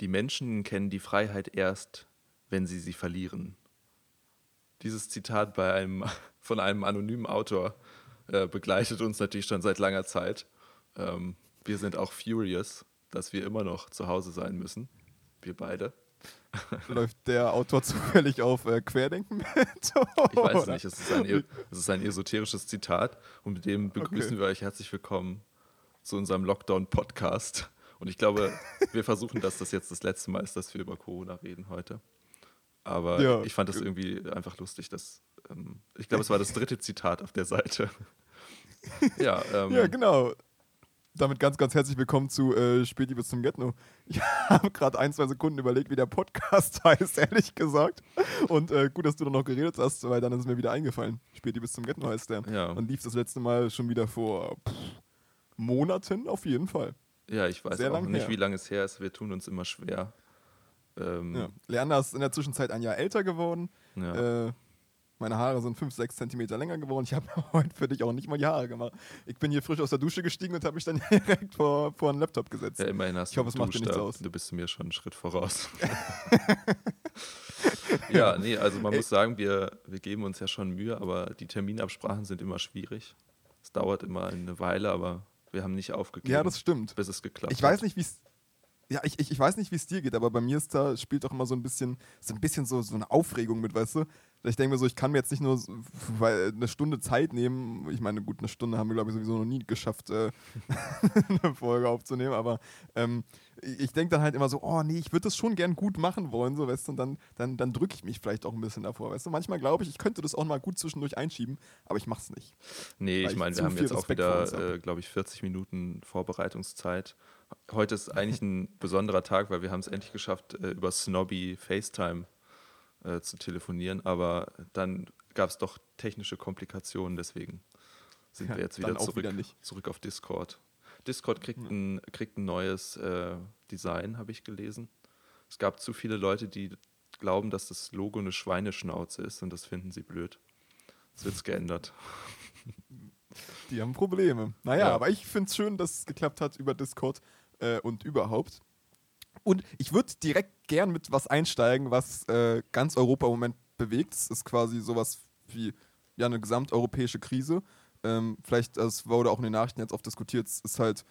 Die Menschen kennen die Freiheit erst, wenn sie sie verlieren. Dieses Zitat bei einem, von einem anonymen Autor äh, begleitet uns natürlich schon seit langer Zeit. Ähm, wir sind auch furious, dass wir immer noch zu Hause sein müssen. Wir beide. Läuft der Autor zufällig auf äh, Querdenken mit? ich weiß nicht, es ist, ein, es ist ein esoterisches Zitat und mit dem begrüßen okay. wir euch herzlich willkommen zu unserem Lockdown-Podcast. Und ich glaube, wir versuchen, dass das jetzt das letzte Mal ist, dass wir über Corona reden heute. Aber ja. ich fand das irgendwie einfach lustig, dass ähm, ich glaube, es war das dritte Zitat auf der Seite. ja, ähm, ja, genau. Damit ganz, ganz herzlich willkommen zu äh, Späti bis zum Getno. Ich habe gerade ein, zwei Sekunden überlegt, wie der Podcast heißt, ehrlich gesagt. Und äh, gut, dass du noch geredet hast, weil dann ist mir wieder eingefallen. Späti bis zum Getno heißt der. Ja. Und lief das letzte Mal schon wieder vor pff, Monaten auf jeden Fall. Ja, ich weiß Sehr auch nicht, her. wie lange es her ist. Wir tun uns immer schwer. Ähm, ja. Leander ist in der Zwischenzeit ein Jahr älter geworden. Ja. Äh, meine Haare sind 5, 6 Zentimeter länger geworden. Ich habe heute für dich auch nicht mal die Haare gemacht. Ich bin hier frisch aus der Dusche gestiegen und habe mich dann direkt vor, vor einen Laptop gesetzt. Ja, immerhin hast ich hoffe, es macht dir nichts aus. Du bist mir schon einen Schritt voraus. ja, nee, also man Ey. muss sagen, wir, wir geben uns ja schon Mühe, aber die Terminabsprachen sind immer schwierig. Es dauert immer eine Weile, aber wir haben nicht aufgegeben. Ja, das stimmt. Bis es geklappt ich hat. Ich weiß nicht, wie es. Ja, ich, ich, ich weiß nicht, wie es dir geht, aber bei mir ist da, spielt doch immer so ein bisschen, so ein bisschen so, so eine Aufregung mit, weißt du? Ich denke mir so, ich kann mir jetzt nicht nur eine Stunde Zeit nehmen. Ich meine, gut, eine Stunde haben wir, glaube ich, sowieso noch nie geschafft, äh, eine Folge aufzunehmen, aber ähm, ich denke dann halt immer so, oh nee, ich würde das schon gern gut machen wollen, so, weißt du, und dann, dann, dann drücke ich mich vielleicht auch ein bisschen davor, weißt du. Manchmal glaube ich, ich könnte das auch mal gut zwischendurch einschieben, aber ich mache es nicht. Nee, ich meine, wir haben jetzt auch wieder, äh, glaube ich, 40 Minuten Vorbereitungszeit heute ist eigentlich ein besonderer Tag, weil wir haben es endlich geschafft, äh, über Snobby FaceTime äh, zu telefonieren, aber dann gab es doch technische Komplikationen, deswegen sind ja, wir jetzt wieder zurück, wieder zurück auf Discord. Discord kriegt, ein, kriegt ein neues äh, Design, habe ich gelesen. Es gab zu viele Leute, die glauben, dass das Logo eine Schweineschnauze ist und das finden sie blöd. Es wird geändert. Die haben Probleme. Naja, ja. aber ich finde es schön, dass es geklappt hat über Discord äh, und überhaupt. Und ich würde direkt gern mit was einsteigen, was äh, ganz Europa im Moment bewegt. Es ist quasi sowas wie ja, eine gesamteuropäische Krise. Ähm, vielleicht, das wurde auch in den Nachrichten jetzt oft diskutiert, es ist halt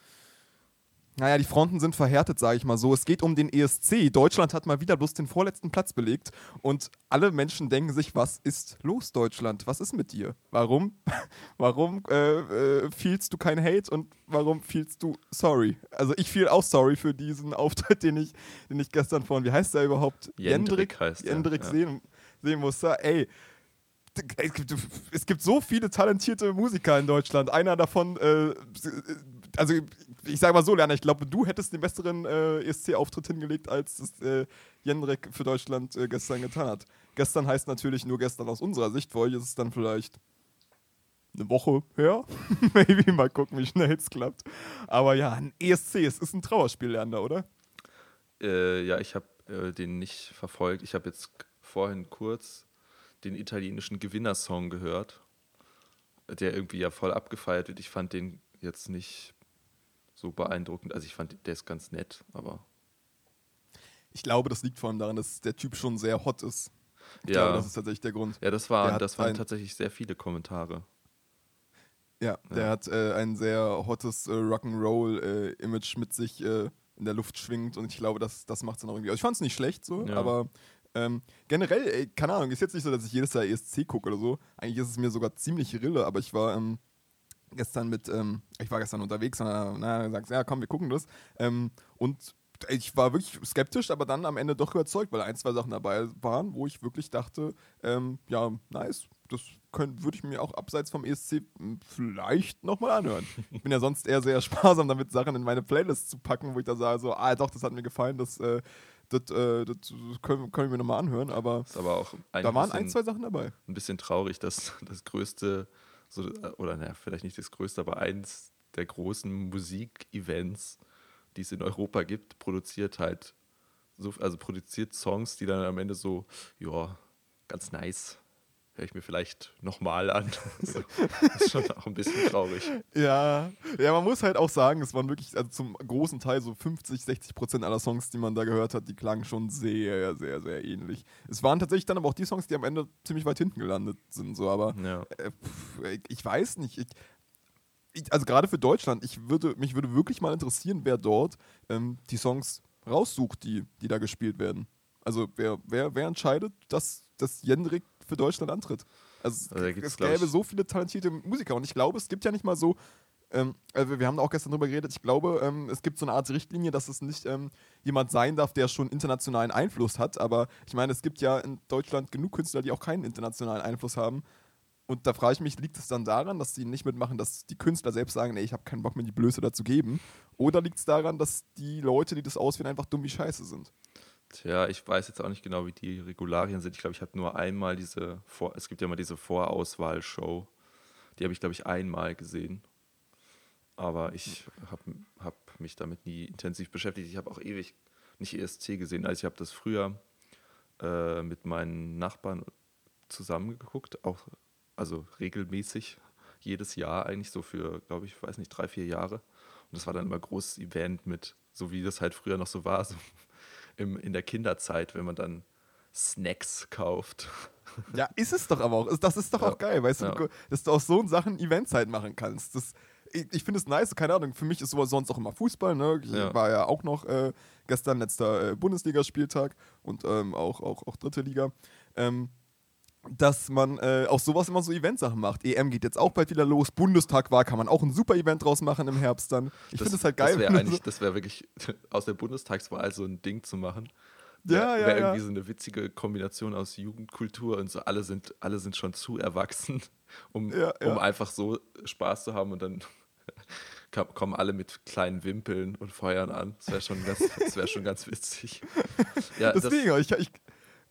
naja, die Fronten sind verhärtet, sage ich mal so. Es geht um den ESC. Deutschland hat mal wieder bloß den vorletzten Platz belegt. Und alle Menschen denken sich, was ist los, Deutschland? Was ist mit dir? Warum? warum äh, äh, feelst du kein Hate und warum feelst du sorry? Also ich feel auch sorry für diesen Auftritt, den ich, den ich gestern von, wie heißt der überhaupt? Jendrik, Jendrik heißt Jendrik ja. sehen, sehen musste. Ey, es gibt, es gibt, so viele talentierte Musiker in Deutschland. Einer davon, äh, also ich sage mal so, Lerner, ich glaube, du hättest den besseren äh, ESC-Auftritt hingelegt, als es äh, Jendrik für Deutschland äh, gestern getan hat. Gestern heißt natürlich nur gestern aus unserer Sicht, euch ist es dann vielleicht eine Woche her. Maybe mal gucken, wie schnell es klappt. Aber ja, ein ESC, es ist ein Trauerspiel, Lerner, oder? Äh, ja, ich habe äh, den nicht verfolgt. Ich habe jetzt vorhin kurz den italienischen Gewinnersong gehört, der irgendwie ja voll abgefeiert wird. Ich fand den jetzt nicht so beeindruckend. Also ich fand, der ist ganz nett, aber. Ich glaube, das liegt vor allem daran, dass der Typ schon sehr hot ist. Ich ja. glaube, das ist tatsächlich der Grund. Ja, das, war, das waren tatsächlich sehr viele Kommentare. Ja, der ja. hat äh, ein sehr hottes äh, Rock'n'Roll-Image äh, mit sich äh, in der Luft schwingt und ich glaube, das, das macht es dann auch irgendwie. Also ich fand es nicht schlecht so, ja. aber ähm, generell, ey, keine Ahnung, ist jetzt nicht so, dass ich jedes Jahr ESC gucke oder so. Eigentlich ist es mir sogar ziemlich rille, aber ich war ähm, gestern mit, ähm, ich war gestern unterwegs und dann na, sagst, ja komm, wir gucken das. Ähm, und ich war wirklich skeptisch, aber dann am Ende doch überzeugt, weil ein, zwei Sachen dabei waren, wo ich wirklich dachte, ähm, ja, nice, das würde ich mir auch abseits vom ESC vielleicht nochmal anhören. Ich bin ja sonst eher sehr sparsam damit, Sachen in meine Playlist zu packen, wo ich da sage, so, ah doch, das hat mir gefallen, das, äh, das, äh, das können, können wir nochmal anhören, aber, aber auch da waren ein, zwei Sachen dabei. Ein bisschen traurig, dass das größte so, äh, oder naja, vielleicht nicht das größte, aber eins der großen Musikevents, die es in Europa gibt, produziert halt, so, also produziert Songs, die dann am Ende so, ja, ganz nice, höre ich mir vielleicht nochmal an. das ist schon auch ein bisschen traurig. Ja, ja, man muss halt auch sagen, es waren wirklich also zum großen Teil so 50, 60 Prozent aller Songs, die man da gehört hat, die klangen schon sehr, sehr, sehr ähnlich. Es waren tatsächlich dann aber auch die Songs, die am Ende ziemlich weit hinten gelandet sind, so, aber ja. äh, pff, ich weiß nicht. Ich, ich, also gerade für Deutschland, ich würde, mich würde wirklich mal interessieren, wer dort ähm, die Songs raussucht, die, die da gespielt werden. Also wer, wer, wer entscheidet, dass, dass Jendrik für Deutschland antritt. Also, also es gäbe so viele talentierte Musiker und ich glaube, es gibt ja nicht mal so, ähm, also wir haben auch gestern drüber geredet, ich glaube, ähm, es gibt so eine Art Richtlinie, dass es nicht ähm, jemand sein darf, der schon internationalen Einfluss hat, aber ich meine, es gibt ja in Deutschland genug Künstler, die auch keinen internationalen Einfluss haben. Und da frage ich mich, liegt es dann daran, dass sie nicht mitmachen, dass die Künstler selbst sagen, ey, ich habe keinen Bock mir die Blöße dazu geben? Oder liegt es daran, dass die Leute, die das auswählen, einfach dumm wie Scheiße sind? Tja, ich weiß jetzt auch nicht genau, wie die Regularien sind. Ich glaube, ich habe nur einmal diese, Vor es gibt ja mal diese Vorauswahl-Show. Die habe ich, glaube ich, einmal gesehen. Aber ich habe hab mich damit nie intensiv beschäftigt. Ich habe auch ewig nicht ESC gesehen. Also ich habe das früher äh, mit meinen Nachbarn zusammengeguckt, auch also regelmäßig, jedes Jahr eigentlich so für, glaube ich, weiß nicht, drei, vier Jahre. Und das war dann immer ein großes Event mit, so wie das halt früher noch so war, so im, in der Kinderzeit, wenn man dann Snacks kauft. Ja, ist es doch aber auch. Das ist doch ja. auch geil, weißt ja. du, dass du aus so Sachen Eventzeit machen kannst. Das, ich, ich finde es nice, keine Ahnung, für mich ist sowas sonst auch immer Fußball, ne? Ich ja. war ja auch noch äh, gestern letzter äh, Bundesligaspieltag und ähm, auch, auch, auch dritte Liga. Ähm, dass man äh, aus sowas immer so Eventsachen macht. EM geht jetzt auch bald wieder los. Bundestag war, kann man auch ein super Event draus machen im Herbst dann. Ich finde es halt geil. Das wäre eigentlich, das wäre wirklich aus der Bundestagswahl so ein Ding zu machen. Ja, ja, Wäre ja. irgendwie so eine witzige Kombination aus Jugendkultur und so. Alle sind, alle sind schon zu erwachsen, um, ja, ja. um einfach so Spaß zu haben und dann kommen alle mit kleinen Wimpeln und feuern an. Das wäre schon, ganz, wär schon ganz witzig. Ja, Deswegen, das, ich, ich,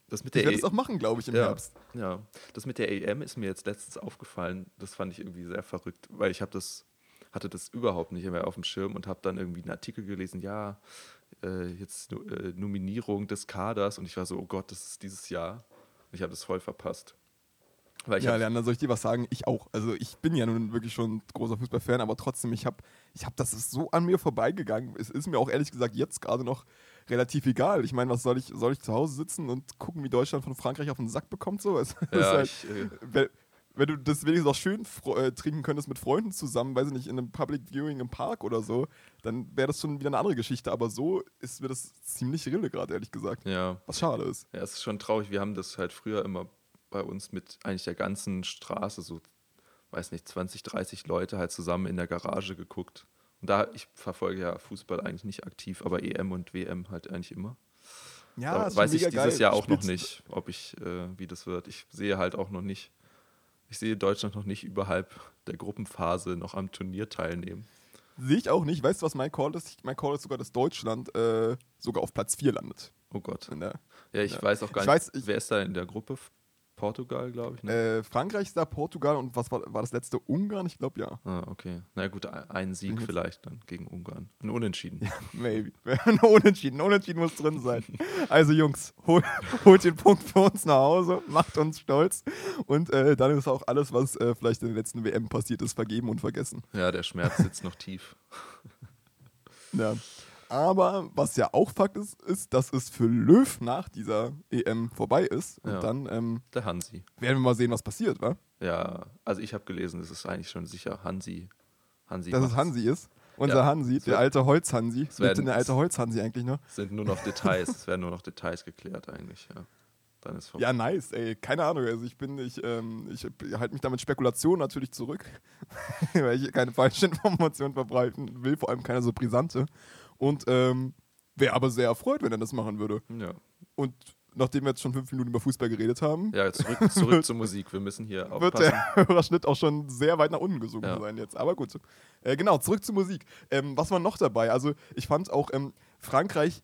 das mit der ich werde es auch machen, glaube ich, im ja, Herbst. Ja, das mit der EM ist mir jetzt letztens aufgefallen. Das fand ich irgendwie sehr verrückt, weil ich habe das hatte das überhaupt nicht mehr auf dem Schirm und habe dann irgendwie einen Artikel gelesen, ja, äh, jetzt äh, Nominierung des Kaders und ich war so, oh Gott, das ist dieses Jahr. Und ich habe das voll verpasst. ja, Leander, soll ich dir was sagen? Ich auch. Also ich bin ja nun wirklich schon großer Fußballfan, aber trotzdem, ich habe, ich hab, das ist so an mir vorbeigegangen. Es ist mir auch ehrlich gesagt jetzt gerade noch relativ egal. Ich meine, was soll ich, soll ich zu Hause sitzen und gucken, wie Deutschland von Frankreich auf den Sack bekommt? So? Es, ja, halt, ich, äh, wenn, wenn, du das wenigstens auch schön äh, trinken könntest mit Freunden zusammen, weiß ich nicht, in einem Public Viewing im Park oder so, dann wäre das schon wieder eine andere Geschichte. Aber so ist mir das ziemlich rille gerade, ehrlich gesagt. Ja. Was schade ist. Ja, es ist schon traurig. Wir haben das halt früher immer bei uns mit eigentlich der ganzen Straße, so, weiß nicht, 20, 30 Leute halt zusammen in der Garage geguckt. Und da, ich verfolge ja Fußball eigentlich nicht aktiv, aber EM und WM halt eigentlich immer. Ja, da weiß ich dieses geil. Jahr auch Spitz. noch nicht, ob ich, äh, wie das wird. Ich sehe halt auch noch nicht, ich sehe Deutschland noch nicht überhalb der Gruppenphase noch am Turnier teilnehmen. Sehe ich auch nicht. Weißt du, was mein Call ist? Mein Call ist sogar, dass Deutschland äh, sogar auf Platz 4 landet. Oh Gott. Der, ja, ich weiß auch gar nicht, weiß, ich, wer ist da in der Gruppe? Portugal, glaube ich. Ne? Äh, Frankreich ist da, Portugal und was war, war das letzte? Ungarn? Ich glaube ja. Ah, okay. Na gut, ein Sieg vielleicht dann gegen Ungarn. Ein Unentschieden. Ja, maybe. ein Unentschieden. Ein Unentschieden muss drin sein. Also Jungs, hol, holt den Punkt für uns nach Hause, macht uns stolz und äh, dann ist auch alles, was äh, vielleicht in der letzten WM passiert ist, vergeben und vergessen. Ja, der Schmerz sitzt noch tief. ja. Aber was ja auch Fakt ist, ist, dass es für Löw nach dieser EM vorbei ist. Und ja, dann ähm, der Hansi. Werden wir mal sehen, was passiert, wa? Ja, also ich habe gelesen, es ist eigentlich schon sicher Hansi. Hansi Dass es Hansi ist. Unser ja, Hansi, der alte Holz-Hansi. Lebt denn der alte Holz-Hansi eigentlich noch? Es sind nur noch Details, es werden nur noch Details geklärt eigentlich, ja. Dann ist vorbei. Ja, nice, ey. Keine Ahnung. Also ich bin, ich, ähm, ich halte mich damit Spekulation natürlich zurück, weil ich keine falschen Informationen verbreiten will, vor allem keine so brisante. Und ähm, wäre aber sehr erfreut, wenn er das machen würde. Ja. Und nachdem wir jetzt schon fünf Minuten über Fußball geredet haben. Ja, zurück, zurück zur Musik. Wir müssen hier aufpassen. Wird der Hörerschnitt auch schon sehr weit nach unten gesungen ja. sein jetzt. Aber gut. Äh, genau, zurück zur Musik. Ähm, was war noch dabei? Also, ich fand auch ähm, Frankreich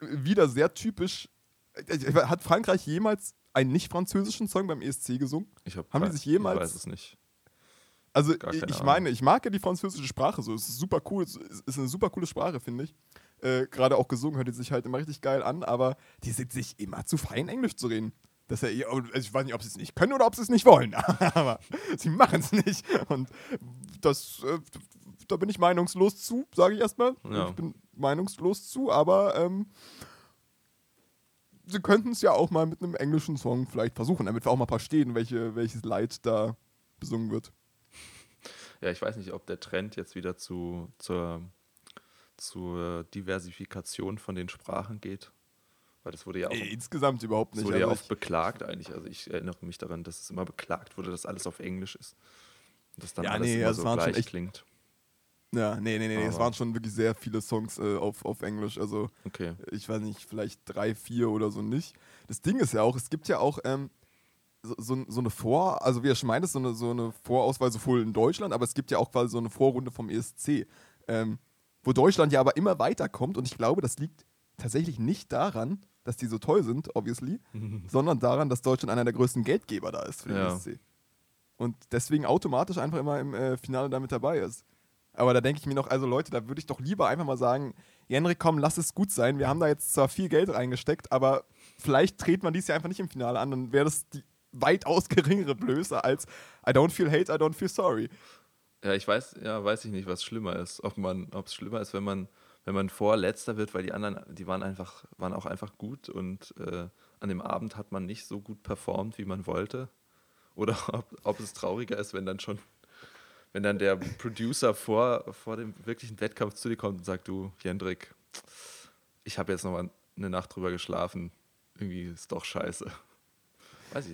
wieder sehr typisch. Äh, hat Frankreich jemals einen nicht-französischen Song beim ESC gesungen? Ich hab Haben die sich jemals. Ich weiß es nicht. Also ich meine, ich mag ja die französische Sprache so. Es ist super cool, es ist eine super coole Sprache, finde ich. Äh, Gerade auch gesungen hört die sich halt immer richtig geil an, aber die sind sich immer zu fein, Englisch zu reden. dass er, ich weiß nicht, ob sie es nicht können oder ob sie es nicht wollen, aber sie machen es nicht. Und das, äh, da bin ich meinungslos zu, sage ich erstmal. Ja. Ich bin meinungslos zu, aber ähm, sie könnten es ja auch mal mit einem englischen Song vielleicht versuchen, damit wir auch mal verstehen, welche, welches Leid da besungen wird. Ja, ich weiß nicht, ob der Trend jetzt wieder zu, zur, zur Diversifikation von den Sprachen geht. Weil das wurde ja auch. Ey, insgesamt überhaupt nicht. Wurde ja also oft beklagt eigentlich. Also ich erinnere mich daran, dass es immer beklagt wurde, dass alles auf Englisch ist. Und dass dann ja, alles nee, immer also so gleich echt, klingt. Ja, nee, nee, nee, Aber es waren schon wirklich sehr viele Songs äh, auf, auf Englisch. Also okay. ich weiß nicht, vielleicht drei, vier oder so nicht. Das Ding ist ja auch, es gibt ja auch ähm, so, so, eine Vor-, also wie er schon meint, so eine, so eine Vorauswahl sowohl in Deutschland, aber es gibt ja auch quasi so eine Vorrunde vom ESC, ähm, wo Deutschland ja aber immer weiterkommt und ich glaube, das liegt tatsächlich nicht daran, dass die so toll sind, obviously, sondern daran, dass Deutschland einer der größten Geldgeber da ist für den ja. ESC. Und deswegen automatisch einfach immer im äh, Finale damit dabei ist. Aber da denke ich mir noch, also Leute, da würde ich doch lieber einfach mal sagen, Henrik, komm, lass es gut sein. Wir haben da jetzt zwar viel Geld reingesteckt, aber vielleicht dreht man dies ja einfach nicht im Finale an, dann wäre das die weitaus geringere Blöße als I don't feel hate, I don't feel sorry. Ja, ich weiß, ja, weiß ich nicht, was schlimmer ist. Ob man, ob es schlimmer ist, wenn man wenn man vorletzter wird, weil die anderen, die waren einfach, waren auch einfach gut und äh, an dem Abend hat man nicht so gut performt, wie man wollte. Oder ob, ob es trauriger ist, wenn dann schon, wenn dann der Producer vor, vor dem wirklichen Wettkampf zu dir kommt und sagt, du, Jendrik, ich habe jetzt noch mal eine Nacht drüber geschlafen. Irgendwie ist doch scheiße.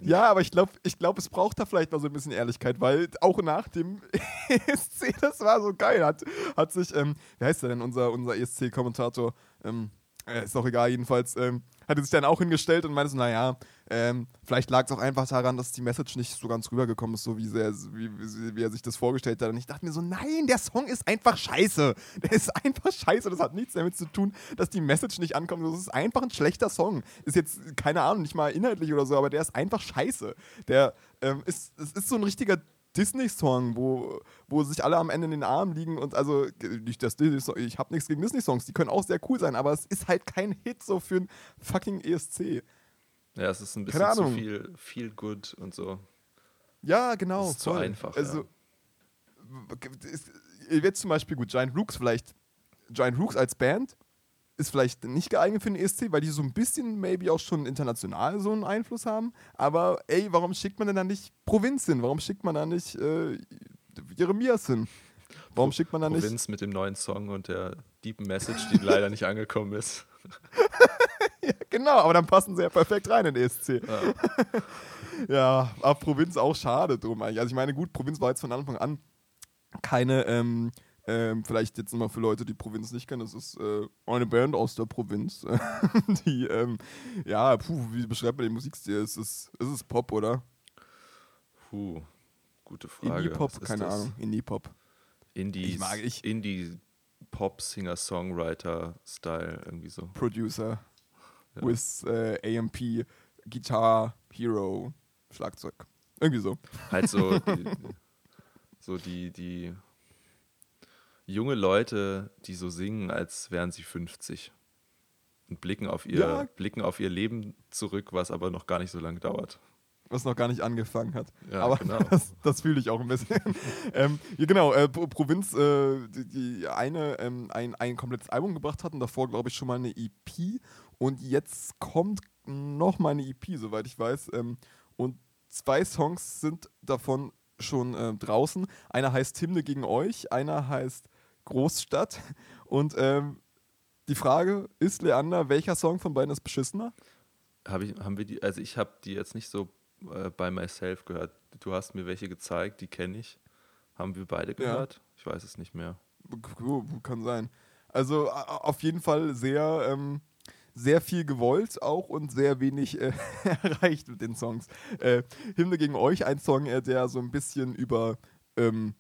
Ja, aber ich glaube, ich glaub, es braucht da vielleicht mal so ein bisschen Ehrlichkeit, weil auch nach dem ESC, das war so geil, hat, hat sich, ähm, wie heißt der denn, unser, unser ESC-Kommentator, ähm, äh, ist auch egal, jedenfalls, ähm, hatte sich dann auch hingestellt und meinte so, naja, ähm, vielleicht lag es auch einfach daran, dass die Message nicht so ganz rübergekommen ist, so wie, sehr, wie, wie, wie, er sich das vorgestellt hat. Und ich dachte mir so, nein, der Song ist einfach scheiße. Der ist einfach scheiße. Das hat nichts damit zu tun, dass die Message nicht ankommt. Das ist einfach ein schlechter Song. Ist jetzt, keine Ahnung, nicht mal inhaltlich oder so, aber der ist einfach scheiße. Der ähm, ist, ist so ein richtiger Disney-Song, wo, wo sich alle am Ende in den Armen liegen und also nicht das Disney ich habe nichts gegen Disney-Songs, die können auch sehr cool sein, aber es ist halt kein Hit so für ein fucking ESC. Ja, es ist ein bisschen zu viel, viel good und so. Ja, genau. Es ist voll. zu einfach. Also, ja. jetzt zum Beispiel gut, Giant Rooks vielleicht, Giant Rooks als Band ist vielleicht nicht geeignet für den ESC, weil die so ein bisschen maybe auch schon international so einen Einfluss haben. Aber ey, warum schickt man denn dann nicht Provinz hin? Warum schickt man dann nicht äh, Jeremias hin? Warum Pro schickt man dann nicht. Provinz mit dem neuen Song und der Deep Message, die leider nicht angekommen ist. ja, genau, aber dann passen sie ja perfekt rein in den ESC. Ja, ja aber Provinz auch schade drum eigentlich. Also ich meine, gut, Provinz war jetzt von Anfang an keine ähm, ähm, vielleicht jetzt nochmal für Leute, die Provinz nicht kennen, das ist äh, eine Band aus der Provinz. die, ähm, ja, puh, wie beschreibt man den Musikstil? Ist es, ist es Pop, oder? Puh, gute Frage. Indie-Pop, keine das? Ahnung. Indie-Pop. Indie, ich mag ich. Indie Pop Singer Songwriter Style irgendwie so. Producer ja. with äh, AMP Guitar Hero Schlagzeug. Irgendwie so. Halt so die, so die die junge Leute, die so singen, als wären sie 50 und blicken auf ihr, ja. blicken auf ihr Leben zurück, was aber noch gar nicht so lange dauert. Was noch gar nicht angefangen hat. Ja, aber genau. das, das fühle ich auch ein bisschen. ähm, ja, genau, äh, Provinz, äh, die, die, eine ähm, ein, ein komplettes Album gebracht hatten, davor glaube ich schon mal eine EP und jetzt kommt noch mal eine EP, soweit ich weiß. Ähm, und zwei Songs sind davon schon äh, draußen. Einer heißt Hymne gegen euch, einer heißt Großstadt. Und ähm, die Frage ist, Leander, welcher Song von beiden ist beschissener? Hab ich, haben wir die, also ich habe die jetzt nicht so äh, bei myself gehört. Du hast mir welche gezeigt, die kenne ich. Haben wir beide gehört? Ja. Ich weiß es nicht mehr. Kann sein. Also auf jeden Fall sehr, ähm, sehr viel gewollt auch und sehr wenig äh, erreicht mit den Songs. Äh, Hymne gegen euch, ein Song, äh, der so ein bisschen über ähm,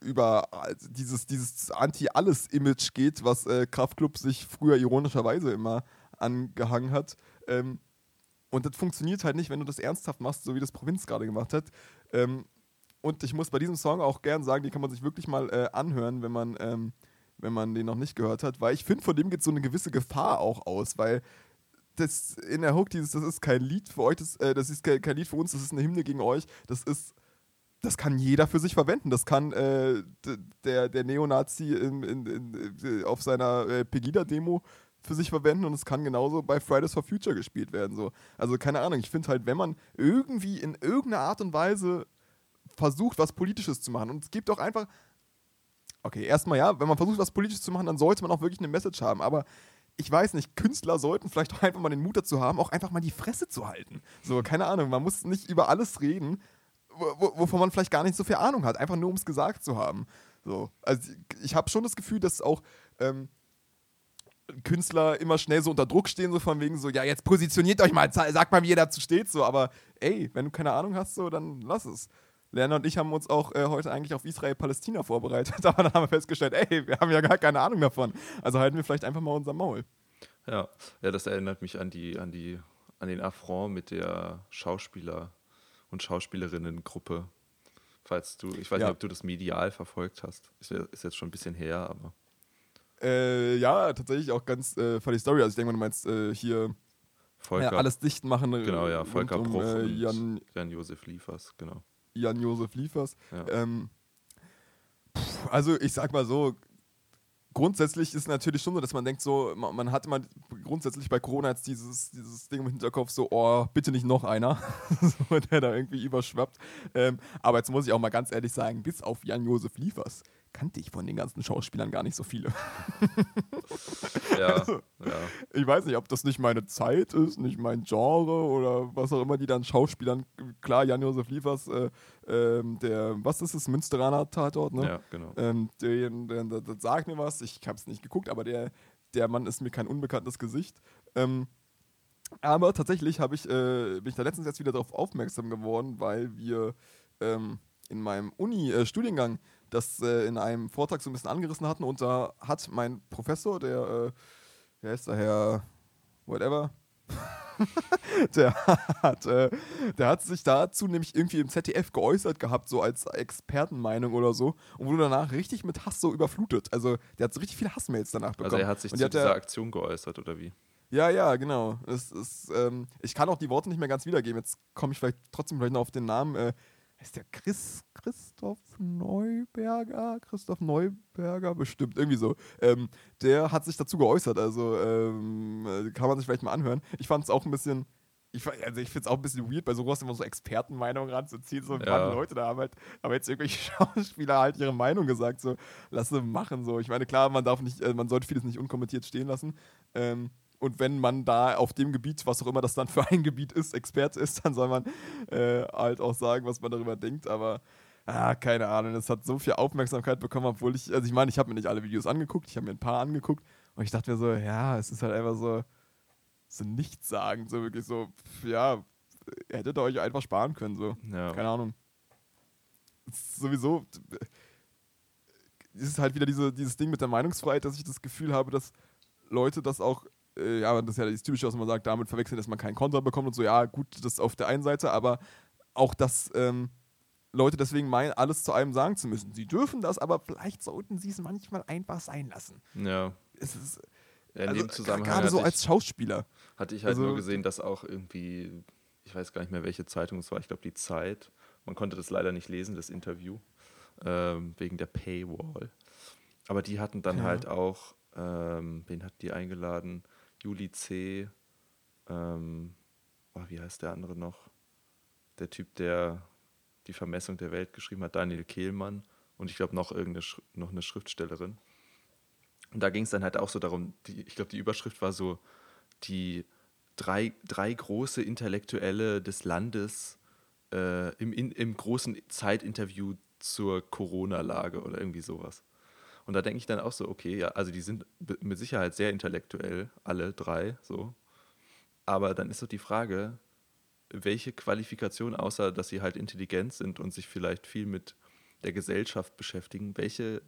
über dieses, dieses Anti-Alles-Image geht, was äh, Kraftklub sich früher ironischerweise immer angehangen hat. Ähm, und das funktioniert halt nicht, wenn du das ernsthaft machst, so wie das Provinz gerade gemacht hat. Ähm, und ich muss bei diesem Song auch gern sagen, den kann man sich wirklich mal äh, anhören, wenn man, ähm, wenn man den noch nicht gehört hat, weil ich finde, von dem geht so eine gewisse Gefahr auch aus, weil das in der Hook, dieses, das ist kein Lied für euch, das, äh, das ist kein, kein, Lied für uns, das ist eine Hymne gegen euch, das ist, das kann jeder für sich verwenden. Das kann äh, der, der Neonazi in, in, in, auf seiner äh, Pegida-Demo für sich verwenden und es kann genauso bei Fridays for Future gespielt werden. So. Also keine Ahnung, ich finde halt, wenn man irgendwie in irgendeiner Art und Weise versucht, was Politisches zu machen und es gibt auch einfach, okay, erstmal ja, wenn man versucht, was Politisches zu machen, dann sollte man auch wirklich eine Message haben, aber ich weiß nicht, Künstler sollten vielleicht auch einfach mal den Mut dazu haben, auch einfach mal die Fresse zu halten. So, keine Ahnung, man muss nicht über alles reden, wovon man vielleicht gar nicht so viel Ahnung hat, einfach nur um es gesagt zu haben. So, also ich habe schon das Gefühl, dass auch ähm, Künstler immer schnell so unter Druck stehen, so von wegen so, ja, jetzt positioniert euch mal, sagt mal, wie ihr dazu steht, so, aber ey, wenn du keine Ahnung hast, so, dann lass es. Lerner und ich haben uns auch äh, heute eigentlich auf Israel-Palästina vorbereitet, aber dann haben wir festgestellt, ey, wir haben ja gar keine Ahnung davon. Also halten wir vielleicht einfach mal unser Maul. Ja, ja, das erinnert mich an die, an die, an den Affront mit der Schauspieler- und Schauspielerinnengruppe. Falls du, ich weiß ja. nicht, ob du das medial verfolgt hast. Ist, ist jetzt schon ein bisschen her, aber. Äh, ja, tatsächlich auch ganz äh, funny Story. Also ich denke mal, du meinst äh, hier Volker, ja, alles dicht machen. Äh, genau, ja, Volker um, Bruch äh, und Jan, Jan-Josef Liefers, genau. Jan-Josef Liefers. Ja. Ähm, pff, also ich sag mal so, grundsätzlich ist natürlich schon so, dass man denkt so, man, man hat immer grundsätzlich bei Corona jetzt dieses, dieses Ding im Hinterkopf so, oh, bitte nicht noch einer, so, der da irgendwie überschwappt. Ähm, aber jetzt muss ich auch mal ganz ehrlich sagen, bis auf Jan-Josef Liefers kannte ich von den ganzen Schauspielern gar nicht so viele. ja, also, ja. Ich weiß nicht, ob das nicht meine Zeit ist, nicht mein Genre oder was auch immer, die dann Schauspielern, klar, Jan-Josef Liefers, äh, äh, der, was ist es, Münsteraner Tatort, ne? Ja, genau. Ähm, der, der, der, der, sagt mir was, ich habe es nicht geguckt, aber der, der Mann ist mir kein unbekanntes Gesicht. Ähm, aber tatsächlich ich, äh, bin ich da letztens jetzt wieder darauf aufmerksam geworden, weil wir ähm, in meinem Uni-Studiengang äh, das äh, in einem Vortrag so ein bisschen angerissen hatten. Und da hat mein Professor, der, äh, wer ist der Herr, whatever, der, hat, äh, der hat sich dazu nämlich irgendwie im ZDF geäußert gehabt, so als Expertenmeinung oder so. Und wurde danach richtig mit Hass so überflutet. Also der hat so richtig viele Hassmails danach bekommen. Also er hat sich und zu dieser Aktion geäußert, oder wie? Ja, ja, genau. Es, es, ähm, ich kann auch die Worte nicht mehr ganz wiedergeben. Jetzt komme ich vielleicht trotzdem vielleicht noch auf den Namen. Äh, heißt der Chris, Christoph Neuberger? Christoph Neuberger, bestimmt, irgendwie so. Ähm, der hat sich dazu geäußert, also ähm, äh, kann man sich vielleicht mal anhören. Ich fand es auch ein bisschen, ich, also ich finde es auch ein bisschen weird, bei sowas immer so Expertenmeinungen ranzuziehen. So ein ja. paar Leute da haben halt, haben jetzt irgendwelche Schauspieler halt ihre Meinung gesagt, so, lass sie machen. So. Ich meine, klar, man darf nicht, äh, man sollte vieles nicht unkommentiert stehen lassen. Ähm, und wenn man da auf dem Gebiet, was auch immer das dann für ein Gebiet ist, Experte ist, dann soll man äh, halt auch sagen, was man darüber denkt. Aber ah, keine Ahnung, es hat so viel Aufmerksamkeit bekommen, obwohl ich, also ich meine, ich habe mir nicht alle Videos angeguckt, ich habe mir ein paar angeguckt und ich dachte mir so, ja, es ist halt einfach so, so nichts sagen, so wirklich so, ja, hättet ihr euch einfach sparen können, so. Ja. Keine Ahnung. Sowieso, es ist halt wieder diese, dieses Ding mit der Meinungsfreiheit, dass ich das Gefühl habe, dass Leute das auch äh, ja, das ist ja das Typische, was man sagt, damit verwechseln, dass man keinen Kontra bekommt und so, ja, gut, das auf der einen Seite, aber auch, dass ähm, Leute deswegen meinen, alles zu einem sagen zu müssen. Sie dürfen das, aber vielleicht sollten sie es manchmal einfach sein lassen. Ja. Es ist, ja, in also, dem Zusammenhang gerade so als Schauspieler. Hatte ich halt also, nur gesehen, dass auch irgendwie, ich weiß gar nicht mehr, welche Zeitung es war, ich glaube die Zeit. Man konnte das leider nicht lesen, das Interview, ähm, wegen der Paywall. Aber die hatten dann ja. halt auch, ähm, wen hat die eingeladen? Juli C. Ähm, oh, wie heißt der andere noch? Der Typ, der die Vermessung der Welt geschrieben hat, Daniel Kehlmann und ich glaube noch irgendeine noch eine Schriftstellerin. Und da ging es dann halt auch so darum, die, ich glaube, die Überschrift war so, die drei, drei große Intellektuelle des Landes äh, im, in, im großen Zeitinterview zur Corona-Lage oder irgendwie sowas. Und da denke ich dann auch so, okay, ja, also die sind mit Sicherheit sehr intellektuell, alle drei, so. Aber dann ist so die Frage, welche Qualifikation, außer dass sie halt intelligent sind und sich vielleicht viel mit der Gesellschaft beschäftigen, welche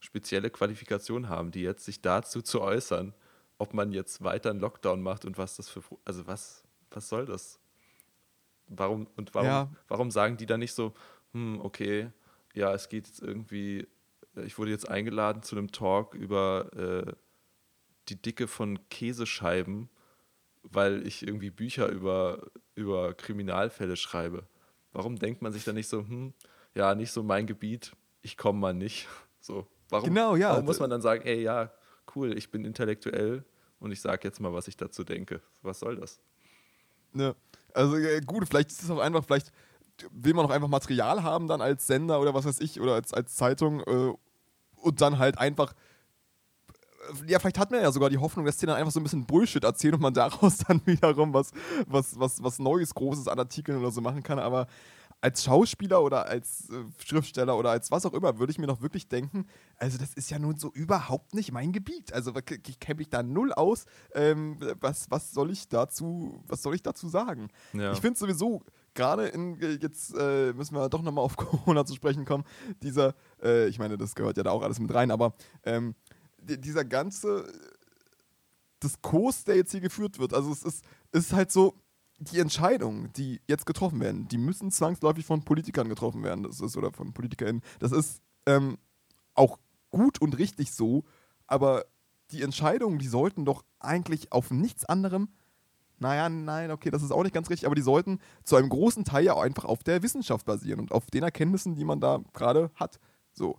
spezielle Qualifikation haben die jetzt, sich dazu zu äußern, ob man jetzt weiter einen Lockdown macht und was das für, also was, was soll das? Warum, und warum, ja. warum sagen die dann nicht so, hm, okay, ja, es geht jetzt irgendwie ich wurde jetzt eingeladen zu einem Talk über äh, die Dicke von Käsescheiben weil ich irgendwie Bücher über, über Kriminalfälle schreibe. Warum denkt man sich dann nicht so, hm, ja, nicht so mein Gebiet, ich komme mal nicht. So, warum, genau, ja. warum muss man dann sagen, ey, ja, cool, ich bin intellektuell und ich sage jetzt mal, was ich dazu denke. Was soll das? Ne, also gut, vielleicht ist es auch einfach, vielleicht will man auch einfach Material haben dann als Sender oder was weiß ich oder als, als Zeitung äh, und dann halt einfach ja, vielleicht hat man ja sogar die Hoffnung, dass die dann einfach so ein bisschen Bullshit erzählen und man daraus dann wiederum was, was, was, was Neues, Großes an Artikeln oder so machen kann. Aber als Schauspieler oder als äh, Schriftsteller oder als was auch immer, würde ich mir noch wirklich denken, also das ist ja nun so überhaupt nicht mein Gebiet. Also ich kenne mich da null aus. Ähm, was, was soll ich dazu, was soll ich dazu sagen? Ja. Ich finde sowieso, gerade in, äh, jetzt äh, müssen wir doch nochmal auf Corona zu sprechen kommen, dieser, äh, ich meine, das gehört ja da auch alles mit rein, aber ähm, dieser ganze Diskurs, der jetzt hier geführt wird, also es ist, ist halt so, die Entscheidungen, die jetzt getroffen werden, die müssen zwangsläufig von Politikern getroffen werden. Das ist, oder von PolitikerInnen. Das ist ähm, auch gut und richtig so, aber die Entscheidungen, die sollten doch eigentlich auf nichts anderem, naja, nein, okay, das ist auch nicht ganz richtig, aber die sollten zu einem großen Teil ja auch einfach auf der Wissenschaft basieren und auf den Erkenntnissen, die man da gerade hat. So.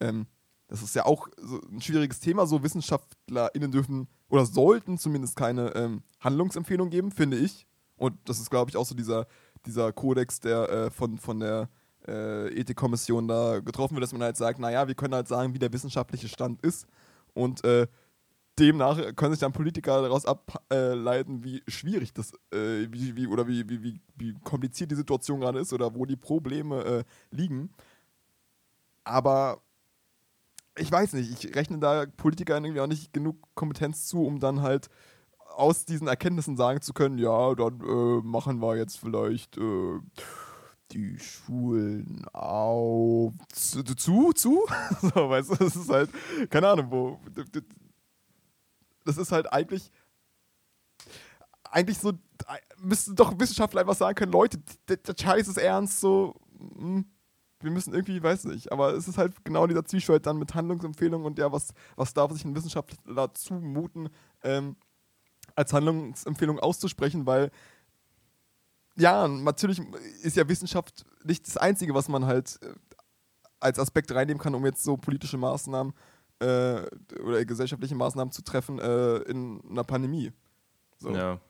Ähm, das ist ja auch so ein schwieriges Thema. So WissenschaftlerInnen dürfen oder sollten zumindest keine ähm, Handlungsempfehlung geben, finde ich. Und das ist, glaube ich, auch so dieser, dieser Kodex, der äh, von, von der äh, Ethikkommission da getroffen wird, dass man halt sagt, naja, wir können halt sagen, wie der wissenschaftliche Stand ist. Und äh, demnach können sich dann Politiker daraus ableiten, wie schwierig das, äh, wie, wie, oder wie, wie, wie, wie kompliziert die Situation gerade ist oder wo die Probleme äh, liegen. Aber ich weiß nicht, ich rechne da Politikern irgendwie auch nicht genug Kompetenz zu, um dann halt aus diesen Erkenntnissen sagen zu können, ja, dann äh, machen wir jetzt vielleicht äh, die Schulen auf zu, zu, zu? so, weißt du, das ist halt, keine Ahnung, wo. Das ist halt eigentlich, eigentlich so, müssten doch Wissenschaftler einfach sagen können, Leute, der, der Scheiß ist ernst, so, hm, wir müssen irgendwie, weiß nicht, aber es ist halt genau dieser Zwiespalt dann mit Handlungsempfehlungen und ja, was, was darf sich ein Wissenschaftler zumuten, ähm, als Handlungsempfehlung auszusprechen, weil ja, natürlich ist ja Wissenschaft nicht das Einzige, was man halt äh, als Aspekt reinnehmen kann, um jetzt so politische Maßnahmen äh, oder gesellschaftliche Maßnahmen zu treffen äh, in einer Pandemie. So. Ja.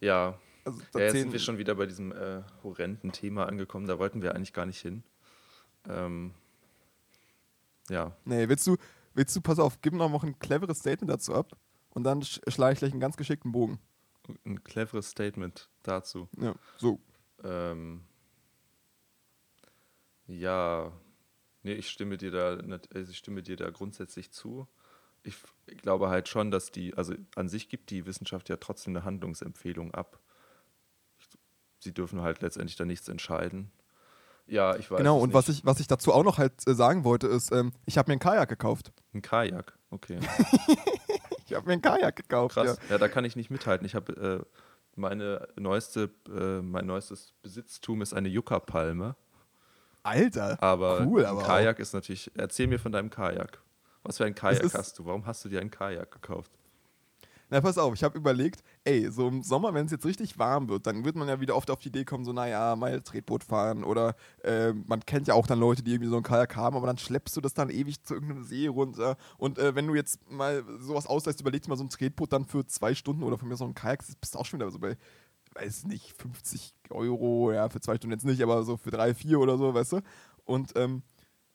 Ja. Also, ja, jetzt sind wir schon wieder bei diesem äh, horrenden Thema angekommen. Da wollten wir eigentlich gar nicht hin. Ähm, ja. Nee, willst du, willst du, pass auf, gib noch ein cleveres Statement dazu ab und dann schlage ich gleich einen ganz geschickten Bogen. Ein cleveres Statement dazu. Ja, so. Ähm, ja, nee, ich stimme dir da, also ich stimme dir da grundsätzlich zu. Ich glaube halt schon, dass die, also an sich gibt die Wissenschaft ja trotzdem eine Handlungsempfehlung ab. Sie dürfen halt letztendlich da nichts entscheiden. Ja, ich weiß. Genau, und nicht. was ich, was ich dazu auch noch halt äh, sagen wollte, ist, ähm, ich habe mir ein Kajak gekauft. Ein Kajak, okay. Ich habe mir ein Kajak gekauft. Krass, ja. ja, da kann ich nicht mithalten. Ich habe äh, meine neueste, äh, mein neuestes Besitztum ist eine Yucca-Palme. Alter, aber cool, aber Kajak auch. ist natürlich. Erzähl mir von deinem Kajak. Was für ein Kajak hast du? Warum hast du dir ein Kajak gekauft? Na, pass auf, ich habe überlegt, ey, so im Sommer, wenn es jetzt richtig warm wird, dann wird man ja wieder oft auf die Idee kommen, so, naja, mal Tretboot fahren oder äh, man kennt ja auch dann Leute, die irgendwie so ein Kajak haben, aber dann schleppst du das dann ewig zu irgendeinem See runter. Und äh, wenn du jetzt mal sowas ausleihst, überlegst du mal so ein Tretboot dann für zwei Stunden oder von mir so ein Kajak, bist du auch schon wieder so bei, weiß nicht, 50 Euro, ja, für zwei Stunden jetzt nicht, aber so für drei, vier oder so, weißt du? Und ähm,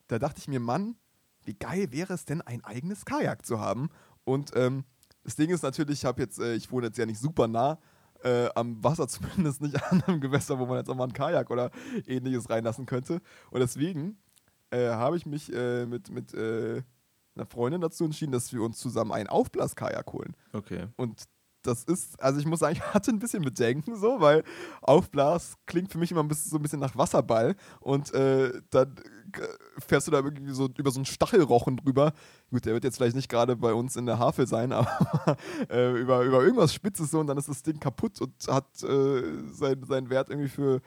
da dachte ich mir, Mann, wie geil wäre es denn, ein eigenes Kajak zu haben? Und ähm, das Ding ist natürlich, ich habe jetzt, äh, ich wohne jetzt ja nicht super nah äh, am Wasser, zumindest nicht an einem Gewässer, wo man jetzt auch mal ein Kajak oder ähnliches reinlassen könnte. Und deswegen äh, habe ich mich äh, mit, mit äh, einer Freundin dazu entschieden, dass wir uns zusammen ein Aufblaskajak holen. Okay. Und das ist, also ich muss sagen, ich hatte ein bisschen Bedenken so, weil Aufblas klingt für mich immer ein bisschen, so ein bisschen nach Wasserball und äh, dann fährst du da irgendwie so über so einen Stachelrochen drüber. Gut, der wird jetzt vielleicht nicht gerade bei uns in der Havel sein, aber äh, über, über irgendwas Spitzes so und dann ist das Ding kaputt und hat äh, sein, seinen Wert irgendwie für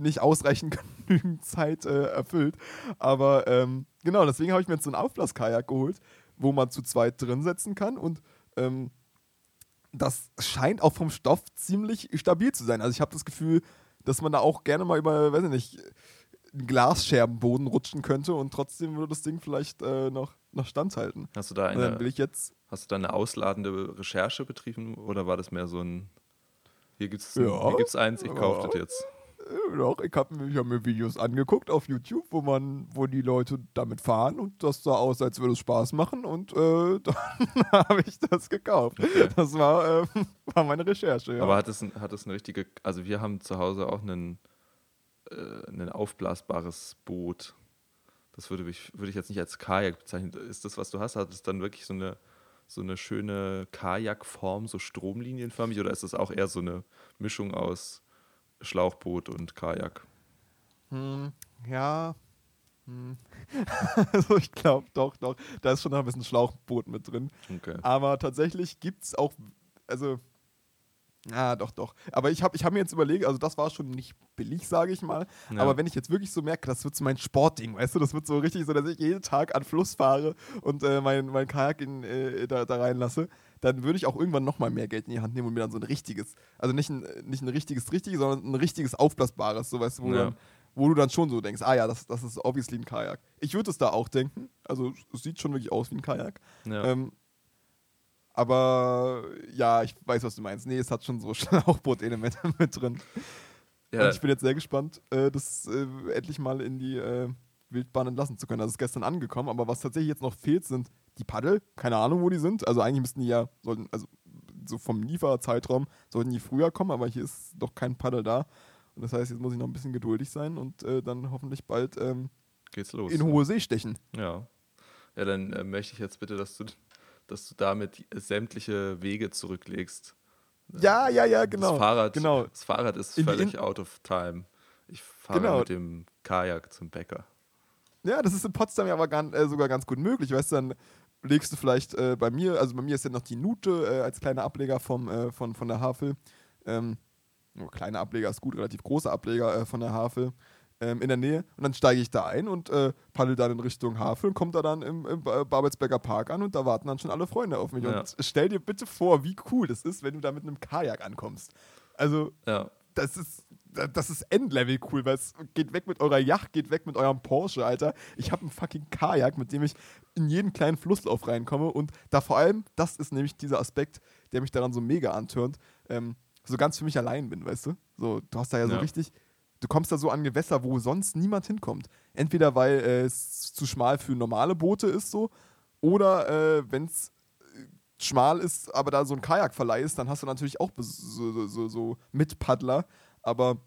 nicht ausreichend genügend Zeit äh, erfüllt. Aber ähm, genau, deswegen habe ich mir jetzt so einen Aufblaskajak geholt, wo man zu zweit drin setzen kann und ähm, das scheint auch vom Stoff ziemlich stabil zu sein. Also ich habe das Gefühl, dass man da auch gerne mal über, weiß ich nicht, einen Glasscherbenboden rutschen könnte und trotzdem würde das Ding vielleicht äh, noch, noch standhalten. Hast du da eine, will ich jetzt hast du da eine ausladende Recherche betrieben oder war das mehr so ein hier gibt es ja, eins, ich kaufe ja. das jetzt? Doch, ich habe mir, hab mir Videos angeguckt auf YouTube, wo man, wo die Leute damit fahren und das sah aus, als würde es Spaß machen und äh, dann habe ich das gekauft. Okay. Das war, äh, war meine Recherche. Ja. Aber hat es, hat es eine richtige, also wir haben zu Hause auch einen, äh, ein aufblasbares Boot. Das würde ich, würde ich jetzt nicht als Kajak bezeichnen. Ist das, was du hast? Hat es dann wirklich so eine, so eine schöne Kajakform, so stromlinienförmig, oder ist das auch eher so eine Mischung aus Schlauchboot und Kajak. Hm, ja. Hm. also ich glaube, doch, doch. Da ist schon noch ein bisschen Schlauchboot mit drin. Okay. Aber tatsächlich gibt es auch, also ja, doch, doch. Aber ich habe ich hab mir jetzt überlegt, also das war schon nicht billig, sage ich mal. Ja. Aber wenn ich jetzt wirklich so merke, das wird so mein Sportding, weißt du, das wird so richtig so, dass ich jeden Tag an Fluss fahre und äh, mein, mein Kajak in, äh, da, da reinlasse, dann würde ich auch irgendwann nochmal mehr Geld in die Hand nehmen und mir dann so ein richtiges, also nicht ein, nicht ein richtiges, richtiges, sondern ein richtiges aufblasbares, so weißt du, wo, ja. dann, wo du dann schon so denkst, ah ja, das, das ist obviously ein Kajak. Ich würde es da auch denken, also es sieht schon wirklich aus wie ein Kajak. Ja. Ähm, aber ja, ich weiß, was du meinst. Nee, es hat schon so Schlauchboot-Elemente mit drin. Ja. Und ich bin jetzt sehr gespannt, äh, das äh, endlich mal in die äh, Wildbahn entlassen zu können. Das ist gestern angekommen, aber was tatsächlich jetzt noch fehlt, sind die Paddel. Keine Ahnung, wo die sind. Also eigentlich müssten die ja, sollten, also so vom Lieferzeitraum sollten die früher kommen, aber hier ist doch kein Paddel da. Und das heißt, jetzt muss ich noch ein bisschen geduldig sein und äh, dann hoffentlich bald ähm, Geht's los, in hohe See stechen. Ja. Ja, dann äh, möchte ich jetzt bitte, dass du dass du damit sämtliche Wege zurücklegst. Ja, ja, ja, genau. Das Fahrrad, genau. Das Fahrrad ist In völlig out of time. Ich fahre genau. mit dem Kajak zum Bäcker. Ja, das ist in Potsdam ja aber ganz, äh, sogar ganz gut möglich. Weißt du, dann legst du vielleicht äh, bei mir, also bei mir ist ja noch die Nute äh, als kleiner Ableger vom, äh, von, von der Havel. Ähm, oh, kleiner Ableger ist gut, relativ großer Ableger äh, von der Havel ähm, in der Nähe und dann steige ich da ein und äh, paddel dann in Richtung Havel und komme da dann im, im Babelsberger Park an und da warten dann schon alle Freunde auf mich. Ja. Und stell dir bitte vor, wie cool das ist, wenn du da mit einem Kajak ankommst. Also, ja. das ist das ist Endlevel cool, weil es geht weg mit eurer Yacht, geht weg mit eurem Porsche, Alter. Ich habe einen fucking Kajak, mit dem ich in jeden kleinen Flusslauf reinkomme und da vor allem, das ist nämlich dieser Aspekt, der mich daran so mega antörnt, ähm, so ganz für mich allein bin, weißt du? So, du hast da ja so ja. richtig du kommst da so an Gewässer, wo sonst niemand hinkommt. Entweder weil äh, es zu schmal für normale Boote ist so, oder äh, wenn es äh, schmal ist, aber da so ein Kajakverleih ist, dann hast du natürlich auch so, so, so Mitpaddler. Aber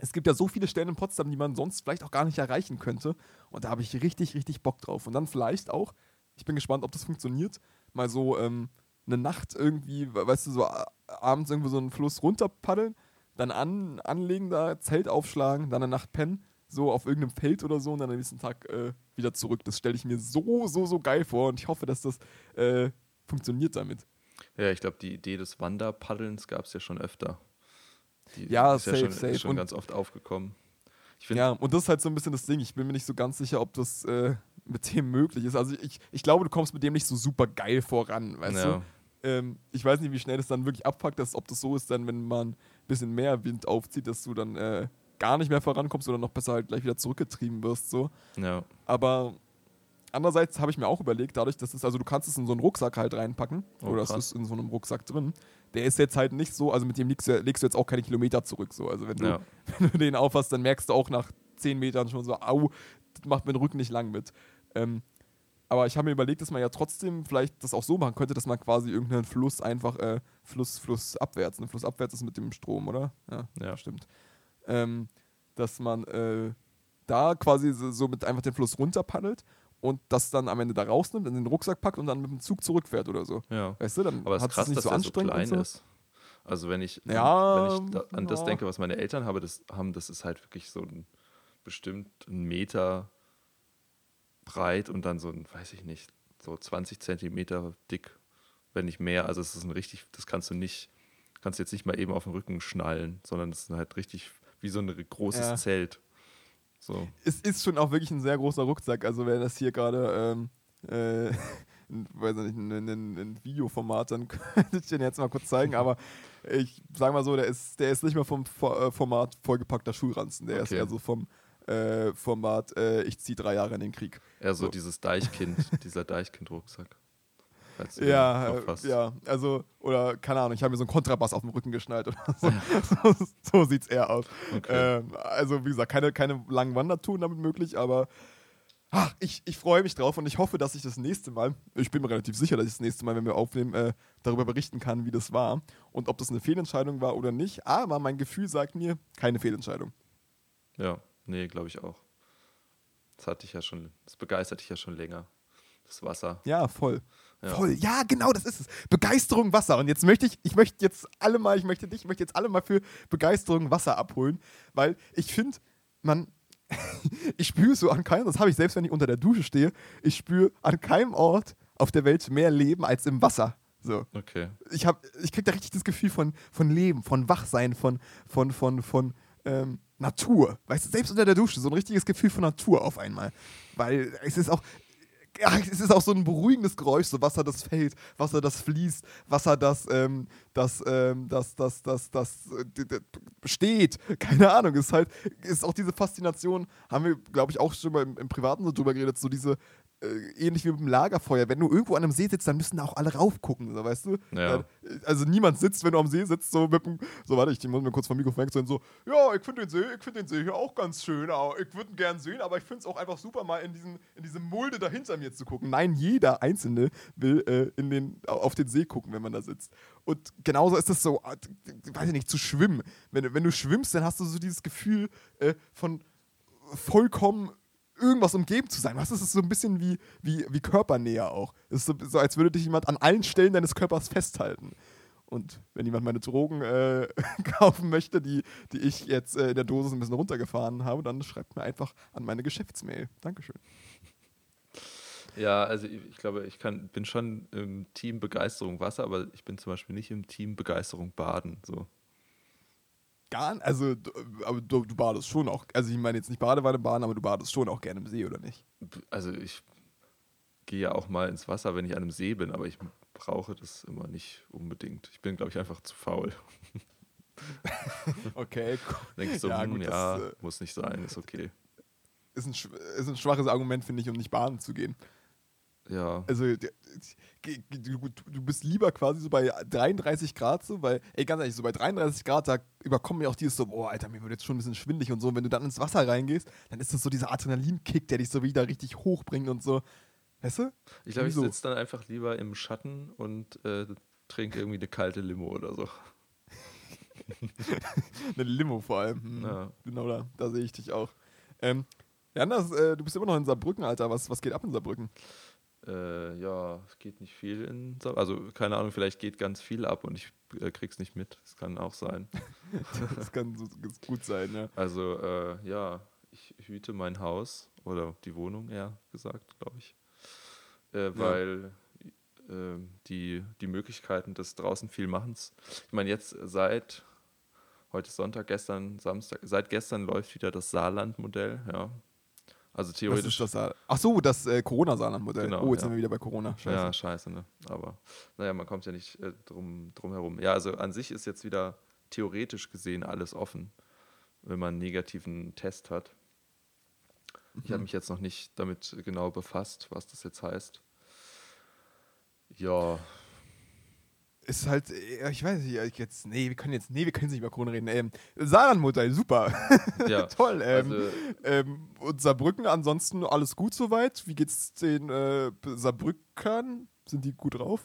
es gibt ja so viele Stellen in Potsdam, die man sonst vielleicht auch gar nicht erreichen könnte. Und da habe ich richtig, richtig Bock drauf. Und dann vielleicht auch, ich bin gespannt, ob das funktioniert, mal so ähm, eine Nacht irgendwie, weißt du, so abends irgendwo so einen Fluss runterpaddeln dann an, anlegen, da Zelt aufschlagen, dann eine Nacht pennen, so auf irgendeinem Feld oder so und dann am nächsten Tag äh, wieder zurück. Das stelle ich mir so, so, so geil vor und ich hoffe, dass das äh, funktioniert damit. Ja, ich glaube, die Idee des Wanderpaddelns gab es ja schon öfter. Die ja, ist safe, ja schon, safe. Ist schon ganz oft aufgekommen. ja, und das ist halt so ein bisschen das Ding. Ich bin mir nicht so ganz sicher, ob das äh, mit dem möglich ist. Also ich, ich glaube, du kommst mit dem nicht so super geil voran, weißt ja. du? Ähm, ich weiß nicht, wie schnell das dann wirklich abpackt, dass, ob das so ist, dann, wenn man ein bisschen mehr Wind aufzieht, dass du dann äh, gar nicht mehr vorankommst oder noch besser halt gleich wieder zurückgetrieben wirst. So. Ja. Aber andererseits habe ich mir auch überlegt, dadurch, dass es, also du kannst es in so einen Rucksack halt reinpacken, oh, oder es ist in so einem Rucksack drin. Der ist jetzt halt nicht so, also mit dem legst du, legst du jetzt auch keine Kilometer zurück. So. Also wenn du, ja. wenn du den aufhast, dann merkst du auch nach 10 Metern schon so, au, das macht mir den Rücken nicht lang mit. Ähm, aber ich habe mir überlegt, dass man ja trotzdem vielleicht das auch so machen könnte, dass man quasi irgendeinen Fluss einfach, äh, Fluss, Fluss abwärts, ne? Fluss abwärts ist mit dem Strom, oder? Ja, ja. stimmt. Ähm, dass man äh, da quasi so, so, mit einfach den Fluss runterpaddelt und das dann am Ende da rausnimmt, in den Rucksack packt und dann mit dem Zug zurückfährt oder so. Ja. Weißt du, dann Aber es ist krass, nicht dass so anstrengend so klein so. ist. Also wenn ich, ja, wenn ich da, an das denke, was meine Eltern habe, das, haben, das ist halt wirklich so ein bestimmt ein Meter breit und dann so ein, weiß ich nicht, so 20 Zentimeter dick, wenn nicht mehr. Also es ist ein richtig, das kannst du nicht, kannst du jetzt nicht mal eben auf den Rücken schnallen, sondern es ist halt richtig wie so ein großes ja. Zelt. So. Es ist schon auch wirklich ein sehr großer Rucksack. Also wer das hier gerade ähm, äh, ein, weiß nicht, ein, ein, ein, Videoformat, dann könnte ich den jetzt mal kurz zeigen. Aber ich sage mal so, der ist, der ist nicht mehr vom äh, Format vollgepackter Schulranzen. Der okay. ist eher so vom äh, Format, äh, ich ziehe drei Jahre in den Krieg. Eher so, so. dieses Deichkind, dieser Deichkind-Rucksack. Ja, äh, ja, also, oder keine Ahnung, ich habe mir so einen Kontrabass auf dem Rücken geschnallt oder so. so, so sieht es eher aus. Okay. Ähm, also, wie gesagt, keine, keine langen Wandertouren damit möglich, aber ach, ich, ich freue mich drauf und ich hoffe, dass ich das nächste Mal, ich bin mir relativ sicher, dass ich das nächste Mal, wenn wir aufnehmen, äh, darüber berichten kann, wie das war und ob das eine Fehlentscheidung war oder nicht. Aber mein Gefühl sagt mir, keine Fehlentscheidung. Ja, nee, glaube ich auch. Das hatte ich ja schon, das begeistert dich ja schon länger. Das Wasser. Ja, voll. Ja. Voll. Ja, genau, das ist es. Begeisterung Wasser. Und jetzt möchte ich, ich möchte jetzt alle mal, ich möchte dich, ich möchte jetzt alle mal für Begeisterung Wasser abholen, weil ich finde, man, ich spüre so an keinem, das habe ich selbst, wenn ich unter der Dusche stehe, ich spüre an keinem Ort auf der Welt mehr Leben als im Wasser. So. Okay. Ich, ich kriege da richtig das Gefühl von, von Leben, von Wachsein, von, von, von, von ähm, Natur. Weißt du, selbst unter der Dusche, so ein richtiges Gefühl von Natur auf einmal. Weil es ist auch, ja, es ist auch so ein beruhigendes Geräusch, so Wasser, das fällt, Wasser, das fließt, Wasser, das, ähm, das, ähm, das, das, das, das, äh, steht. Keine Ahnung, ist halt, ist auch diese Faszination, haben wir, glaube ich, auch schon mal im, im Privaten so drüber geredet, so diese, ähnlich wie mit dem Lagerfeuer. Wenn du irgendwo an einem See sitzt, dann müssen da auch alle raufgucken, so, weißt du? Ja. Also niemand sitzt, wenn du am See sitzt, so mit dem, so warte, ich muss mir kurz vom Mikrofon wechseln, so, ja, ich finde den See, ich finde den See hier auch ganz schön, aber ich würde ihn gern sehen, aber ich finde es auch einfach super, mal in, diesen, in diese Mulde da hinter mir zu gucken. Nein, jeder Einzelne will äh, in den, auf den See gucken, wenn man da sitzt. Und genauso ist es so, äh, weiß ich nicht, zu schwimmen. Wenn, wenn du schwimmst, dann hast du so dieses Gefühl äh, von vollkommen irgendwas umgeben zu sein. Was ist es so ein bisschen wie, wie, wie Körpernähe auch? Es ist so, so, als würde dich jemand an allen Stellen deines Körpers festhalten. Und wenn jemand meine Drogen äh, kaufen möchte, die, die ich jetzt äh, in der Dosis ein bisschen runtergefahren habe, dann schreibt mir einfach an meine Geschäftsmail. Dankeschön. Ja, also ich, ich glaube, ich kann, bin schon im Team Begeisterung Wasser, aber ich bin zum Beispiel nicht im Team Begeisterung Baden. So gar also aber du, du badest schon auch, also ich meine jetzt nicht Badewanne baden, aber du badest schon auch gerne im See, oder nicht? Also ich gehe ja auch mal ins Wasser, wenn ich an einem See bin, aber ich brauche das immer nicht unbedingt. Ich bin, glaube ich, einfach zu faul. okay, cool. Denke ich so, ja, hm, gut, ja das, äh, muss nicht sein, ist okay. Ist ein, ist ein schwaches Argument, finde ich, um nicht baden zu gehen. Ja. Also du, bist lieber quasi so bei 33 Grad so, weil, ey, ganz ehrlich, so bei 33 Grad, da überkommen mir auch dieses so, boah, Alter, mir wird jetzt schon ein bisschen schwindlig und so. Und wenn du dann ins Wasser reingehst, dann ist das so dieser Adrenalinkick, der dich so wieder richtig hochbringt und so. Weißt du? Ich glaube, ich sitze dann einfach lieber im Schatten und äh, trinke irgendwie eine kalte Limo oder so. eine Limo vor allem. Hm, ja. Genau da, da sehe ich dich auch. Ähm, Anders, äh, du bist immer noch in Saarbrücken, Alter. Was, was geht ab in Saarbrücken? Äh, ja, es geht nicht viel in Also, keine Ahnung, vielleicht geht ganz viel ab und ich äh, krieg's nicht mit. Das kann auch sein. das kann so, gut sein, ja. Also, äh, ja, ich hüte mein Haus oder die Wohnung, eher gesagt, glaube ich. Äh, weil ja. Ähm, die, die Möglichkeiten des draußen viel Machens. Ich meine, jetzt seit heute Sonntag, gestern Samstag, seit gestern läuft wieder das Saarland-Modell, ja. Also theoretisch. Das das Ach so, das äh, Corona-Saarland-Modell. Genau, oh, jetzt ja. sind wir wieder bei Corona. Scheiße. Ja, scheiße, ne? Aber naja, man kommt ja nicht äh, drum, drum herum. Ja, also an sich ist jetzt wieder theoretisch gesehen alles offen, wenn man einen negativen Test hat. Mhm. Ich habe mich jetzt noch nicht damit genau befasst, was das jetzt heißt. Ja, ist halt, äh, ich weiß nicht, jetzt, nee, wir können jetzt, nee, wir können nicht über Corona reden. Ähm, Saarlandmutter, super. Ja, Toll. Ähm, also, ähm, und Saarbrücken, ansonsten alles gut soweit. Wie geht's den äh, Saarbrückern? Sind die gut drauf?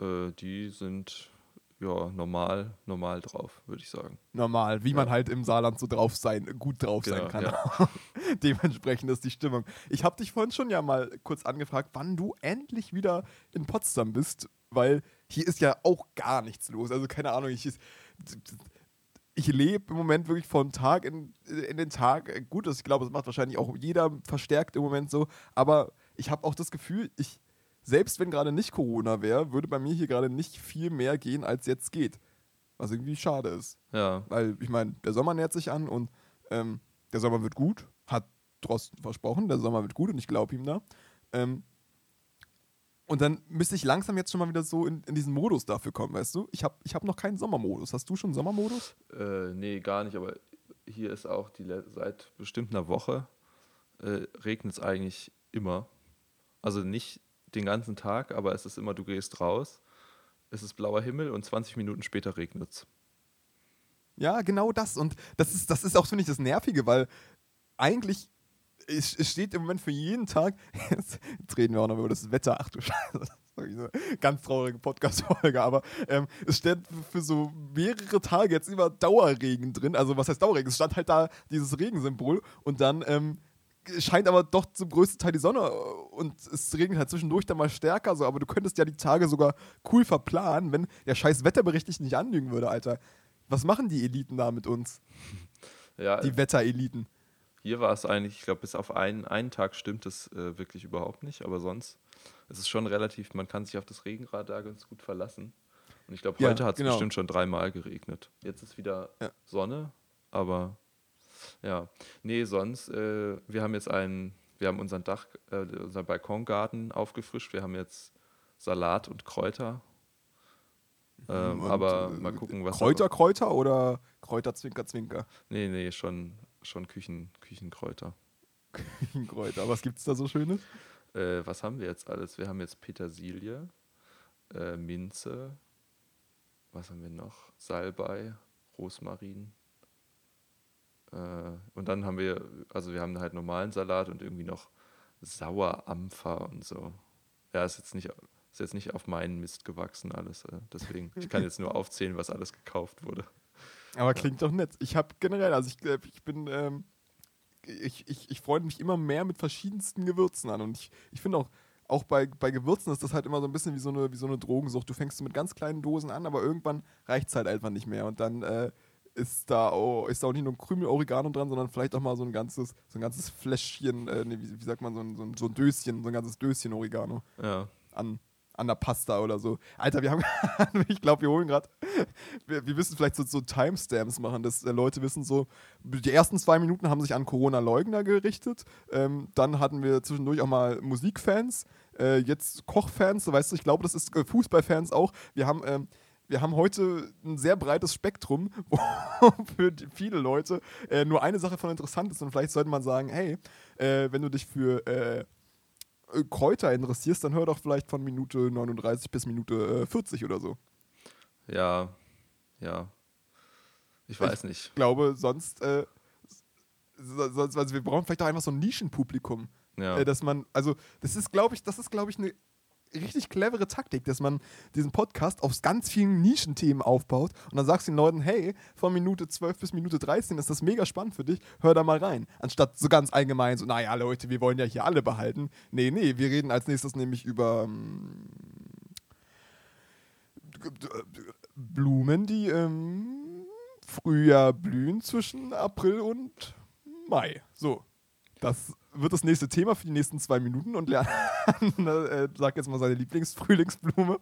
Äh, die sind ja normal, normal drauf, würde ich sagen. Normal, wie ja. man halt im Saarland so drauf sein, gut drauf genau, sein kann. Ja. Dementsprechend ist die Stimmung. Ich habe dich vorhin schon ja mal kurz angefragt, wann du endlich wieder in Potsdam bist, weil hier ist ja auch gar nichts los. Also keine Ahnung, ich, ich lebe im Moment wirklich von Tag in, in den Tag. Gut, ich glaube, das macht wahrscheinlich auch jeder verstärkt im Moment so. Aber ich habe auch das Gefühl, ich, selbst wenn gerade nicht Corona wäre, würde bei mir hier gerade nicht viel mehr gehen, als jetzt geht. Was irgendwie schade ist. Ja. Weil, ich meine, der Sommer nähert sich an und ähm, der Sommer wird gut. Hat Drosten versprochen, der Sommer wird gut und ich glaube ihm da. Ähm, Und dann müsste ich langsam jetzt schon mal wieder so in, in diesen Modus dafür kommen, weißt du? Ich habe ich hab noch keinen Sommermodus. Hast du schon Sommermodus? Äh, nee, gar nicht. Aber hier ist auch die seit bestimmt einer Woche äh, regnet es eigentlich immer. Also nicht den ganzen Tag, aber es ist immer, du gehst raus, es ist blauer Himmel und 20 Minuten später regnet es. Ja, genau das. Und das ist, das ist auch, finde ich, das Nervige, weil eigentlich es, es steht im Moment für jeden Tag, jetzt, jetzt, reden wir auch noch über das Wetter, ach du Scheiße, das eine ganz traurige Podcast-Folge, aber ähm, es steht für so mehrere Tage jetzt immer Dauerregen drin, also was heißt Dauerregen? Es stand halt da dieses Regensymbol und dann ähm, scheint aber doch zum größten Teil die Sonne und es regnet halt zwischendurch dann mal stärker, so, aber du könntest ja die Tage sogar cool verplanen, wenn der scheiß Wetterbericht dich nicht anlügen würde, Alter. Was machen die Eliten da mit uns? Ja, die Wettereliten. Hier war es eigentlich, ich glaube, bis auf einen, einen Tag stimmt es äh, wirklich überhaupt nicht, aber sonst ist es schon relativ, man kann sich auf das Regenrad da ganz gut verlassen. Und ich glaube, heute ja, hat es genau. bestimmt schon dreimal geregnet. Jetzt ist wieder ja. Sonne, aber ja. Nee, sonst, äh, wir haben jetzt einen, wir haben unseren Dach, äh, unseren Balkongarten aufgefrischt. Wir haben jetzt Salat und Kräuter. Ähm, und, aber äh, mal gucken, was. Kräuter, Kräuter oder Kräuter, Zwinker, Zwinker? Nee, nee, schon schon Küchen, Küchenkräuter. Küchenkräuter. Was gibt es da so Schönes? Äh, was haben wir jetzt alles? Wir haben jetzt Petersilie, äh, Minze, was haben wir noch? Salbei, Rosmarin. Äh, und dann haben wir, also wir haben halt normalen Salat und irgendwie noch Sauerampfer und so. Ja, ist jetzt nicht, ist jetzt nicht auf meinen Mist gewachsen alles. Äh, deswegen, ich kann jetzt nur aufzählen, was alles gekauft wurde. Aber klingt doch nett. Ich habe generell, also ich, äh, ich bin, ähm, ich, ich, ich freue mich immer mehr mit verschiedensten Gewürzen an. Und ich, ich finde auch, auch bei, bei Gewürzen ist das halt immer so ein bisschen wie so, eine, wie so eine Drogensucht. Du fängst mit ganz kleinen Dosen an, aber irgendwann reicht es halt einfach nicht mehr. Und dann äh, ist, da auch, ist da auch nicht nur ein Krümel Oregano dran, sondern vielleicht auch mal so ein ganzes, so ein ganzes Fläschchen, äh, nee, wie, wie, sagt man, so ein, so, ein, so ein Döschen, so ein ganzes Döschen Oregano ja. an an der Pasta oder so. Alter, wir haben, ich glaube, wir holen gerade, wir, wir müssen vielleicht so, so Timestamps machen, dass äh, Leute wissen so, die ersten zwei Minuten haben sich an Corona-Leugner gerichtet, ähm, dann hatten wir zwischendurch auch mal Musikfans, äh, jetzt Kochfans, weißt du, ich glaube, das ist äh, Fußballfans auch. Wir haben, ähm, wir haben heute ein sehr breites Spektrum, wo für viele Leute äh, nur eine Sache von interessant ist und vielleicht sollte man sagen, hey, äh, wenn du dich für äh, Kräuter interessierst, dann hör doch vielleicht von Minute 39 bis Minute äh, 40 oder so. Ja, ja. Ich weiß ich nicht. Ich glaube, sonst, äh, sonst, also wir brauchen vielleicht auch einfach so ein Nischenpublikum. Ja. Äh, dass man, also, das ist, glaube ich, das ist, glaube ich, eine richtig clevere Taktik, dass man diesen Podcast auf ganz vielen Nischenthemen aufbaut und dann sagst du den Leuten, hey, von Minute 12 bis Minute 13 ist das mega spannend für dich, hör da mal rein. Anstatt so ganz allgemein so, naja Leute, wir wollen ja hier alle behalten. Nee, nee, wir reden als nächstes nämlich über ähm, Blumen, die im ähm, Frühjahr blühen zwischen April und Mai. So, das wird das nächste Thema für die nächsten zwei Minuten und Leon äh, sagt jetzt mal seine Lieblingsfrühlingsblume.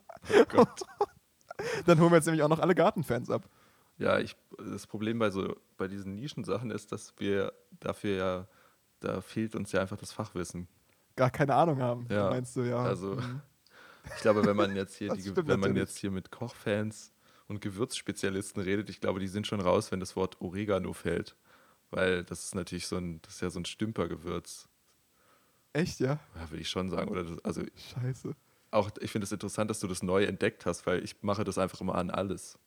Oh dann holen wir jetzt nämlich auch noch alle Gartenfans ab. Ja, ich, das Problem bei so bei diesen Nischensachen ist, dass wir dafür ja, da fehlt uns ja einfach das Fachwissen. Gar keine Ahnung haben, ja, meinst du, ja. Also mhm. ich glaube, wenn man jetzt hier die, wenn man jetzt hier mit Kochfans und Gewürzspezialisten redet, ich glaube, die sind schon raus, wenn das Wort Oregano fällt. Weil das ist natürlich so ein, das ist ja so ein Stümpergewürz. Echt, ja? Ja, würde ich schon sagen. Oder das, also Scheiße. Auch, ich finde es interessant, dass du das neu entdeckt hast, weil ich mache das einfach immer an alles.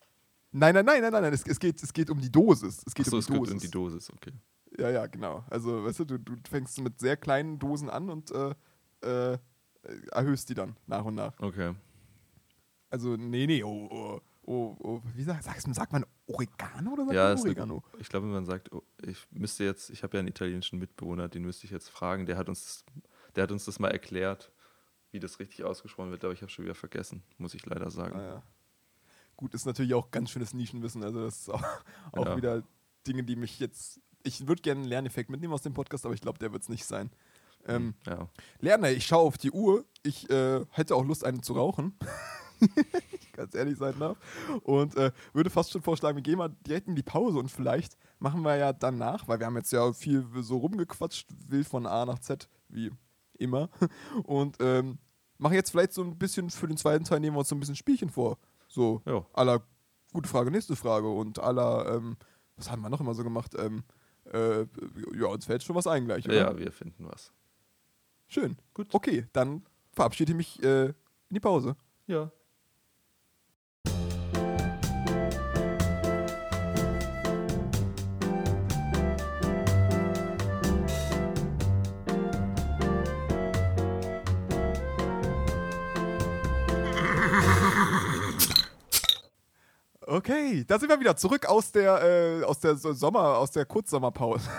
Nein, nein, nein, nein, nein, es, es, geht, es geht um die Dosis. Es geht Achso, um die es Dosis. geht um die Dosis, okay. Ja, ja, genau. Also, weißt du, du, du fängst mit sehr kleinen Dosen an und äh, äh, erhöhst die dann nach und nach. Okay. Also, nee, nee, oh, oh oh, oh, wie sagt, sagst, sagt man Oregano oder sagt ja, man Oregano? Eine, ich glaube, man sagt, oh, ich müsste jetzt, ich habe ja einen italienischen Mitbewohner, den müsste ich jetzt fragen, der hat uns, der hat uns das mal erklärt, wie das richtig ausgesprochen wird, aber ich habe schon wieder vergessen, muss ich leider sagen. Ah, ja. Gut, ist natürlich auch ganz schönes Nischenwissen, also das ist auch, auch ja. wieder Dinge, die mich jetzt, ich würde gerne einen Lerneffekt mitnehmen aus dem Podcast, aber ich glaube, der wird es nicht sein. Ähm, ja. Lerner, ich schaue auf die Uhr, ich äh, hätte auch Lust, einen zu rauchen. ganz ehrlich sein darf. Und äh, würde fast schon vorschlagen, wir gehen mal direkt in die Pause und vielleicht machen wir ja danach, weil wir haben jetzt ja viel so rumgequatscht, will von A nach Z, wie immer. Und ähm, machen jetzt vielleicht so ein bisschen für den zweiten Teil, nehmen wir uns so ein bisschen Spielchen vor. So, ja. aller gute Frage, nächste Frage und aller, ähm, was haben wir noch immer so gemacht? Ähm, äh, ja, uns fällt schon was ein gleich, oder? Ja, wir finden was. Schön. Gut. Okay, dann verabschiede ich mich äh, in die Pause. Ja. Okay, da sind wir wieder zurück aus der, äh, aus der Sommer, aus der Kurzsommerpause.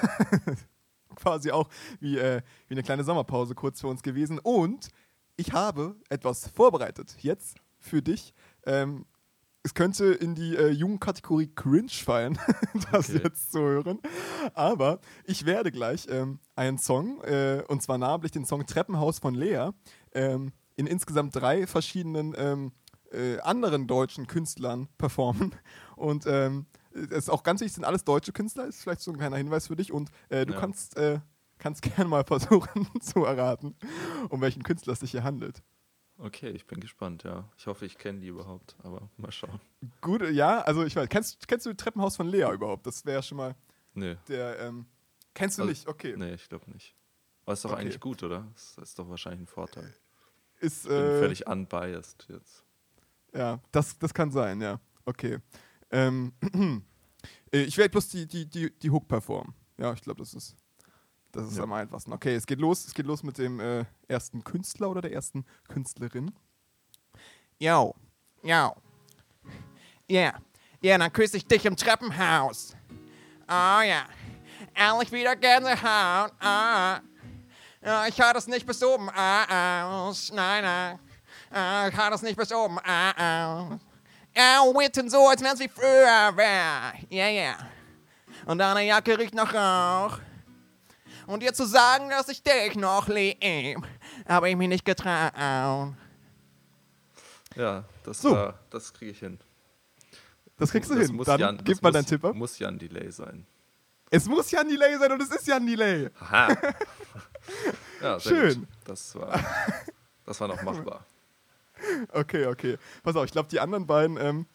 Quasi auch wie, äh, wie eine kleine Sommerpause kurz für uns gewesen. Und ich habe etwas vorbereitet jetzt für dich. Ähm, es könnte in die äh, Jugendkategorie Cringe fallen, das okay. jetzt zu hören. Aber ich werde gleich ähm, einen Song, äh, und zwar namentlich den Song Treppenhaus von Lea, ähm, in insgesamt drei verschiedenen ähm, äh, anderen deutschen Künstlern performen. Und ähm, es ist auch ganz wichtig, sind alles deutsche Künstler, ist vielleicht so ein kleiner Hinweis für dich. Und äh, du ja. kannst, äh, kannst gerne mal versuchen zu erraten, um welchen Künstler es sich hier handelt. Okay, ich bin gespannt, ja. Ich hoffe, ich kenne die überhaupt, aber mal schauen. Gut, ja, also ich weiß, kennst, kennst du Treppenhaus von Lea überhaupt? Das wäre schon mal. Nee. Der, ähm, kennst du also, nicht? Okay. Nee, ich glaube nicht. Aber ist doch okay. eigentlich gut, oder? Das ist doch wahrscheinlich ein Vorteil. Ist, ich bin äh, völlig unbiased jetzt. Ja, das, das kann sein, ja. Okay. Ähm, äh, ich werde bloß die, die, die, die Hook performen. Ja, ich glaube, das ist, das ist ja. am einfachsten. Okay, es geht los. Es geht los mit dem äh, ersten Künstler oder der ersten Künstlerin. Yo, yo. Yeah, yeah, dann küsse ich dich im Treppenhaus. Oh ja, yeah. ehrlich wieder Gänsehaut. Ah. Ja, ich höre das nicht bis oben aus. Nein, nein äh, kann das nicht bis oben. Äh, äh. Ja, witten so, als wär's wie früher wär. Yeah, yeah. Und deine Jacke riecht nach Rauch. Und dir zu sagen, dass ich dich noch lieb, habe ich mich nicht getraut. Ja, das, so. das kriege ich hin. Das kriegst du das hin. Dann Jan, gib mal deinen Tipp ab. muss Jan Delay sein. Es muss Jan Delay sein und es ist Jan Delay. Aha. ja, Schön. Gut. Das war, das war noch machbar. Okay, okay. Pass auf, ich glaube, die anderen beiden ähm,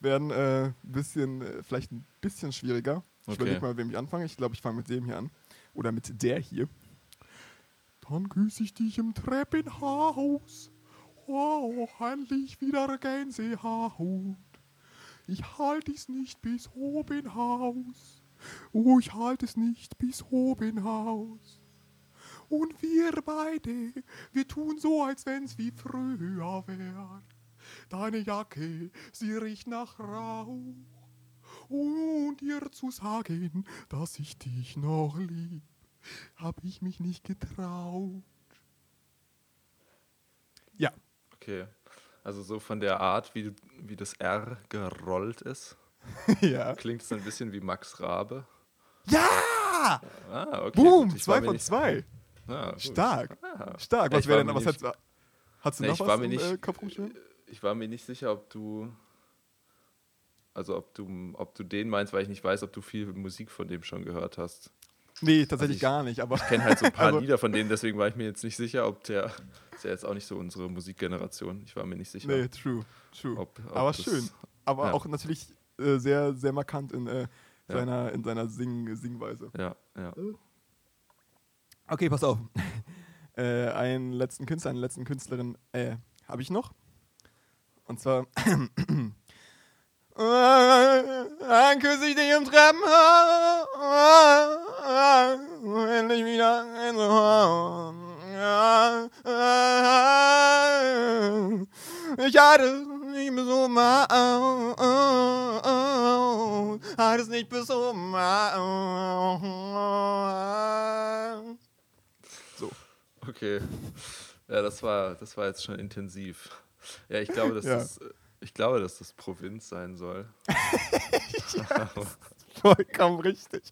werden äh, bisschen, äh, vielleicht ein bisschen schwieriger. Ich okay. überlege mal, wem ich anfange. Ich glaube, ich fange mit dem hier an. Oder mit der hier. Dann grüße ich dich im Treppenhaus. Oh, endlich wieder Gänsehaut. Ich halte es nicht bis oben Haus. Oh, ich halte es nicht bis oben Haus. Und wir beide, wir tun so, als wenn's wie früher wär. Deine Jacke, sie riecht nach Rauch. Und dir zu sagen, dass ich dich noch lieb, hab ich mich nicht getraut. Ja. Okay. Also so von der Art, wie, wie das R gerollt ist. ja. Klingt es ein bisschen wie Max Rabe. Ja! Ah, okay. Boom, zwei von zwei. Stark. Ja. Stark. Was wäre denn, was hast, hast du nee, noch was im nicht, äh, Kopf rumschwimmen? Ich war mir nicht sicher, ob du, also ob du, ob du den meinst, weil ich nicht weiß, ob du viel Musik von dem schon gehört hast. Nee, tatsächlich also ich, gar nicht. Aber ich kenne halt so ein paar also, Lieder von denen, deswegen war ich mir jetzt nicht sicher, ob der, ist ja jetzt auch nicht so unsere Musikgeneration. Ich war mir nicht sicher. Nee, true, true. Ob, ob aber das, schön. Aber ja. auch natürlich äh, sehr, sehr markant in, äh, seiner, ja. in seiner Sing Singweise. Ja, ja. Okay, pass auf. äh, einen letzten Künstler, eine letzten Künstlerin äh, habe ich noch. Und zwar. Dann küsse ich dich im Treppenhaus. Endlich wieder in Ich hatte nicht bis um hatte es nicht bis um Okay. Ja, das war, das war jetzt schon intensiv. Ja, ich glaube, dass, ja. Das, ich glaube, dass das Provinz sein soll. ja, vollkommen richtig.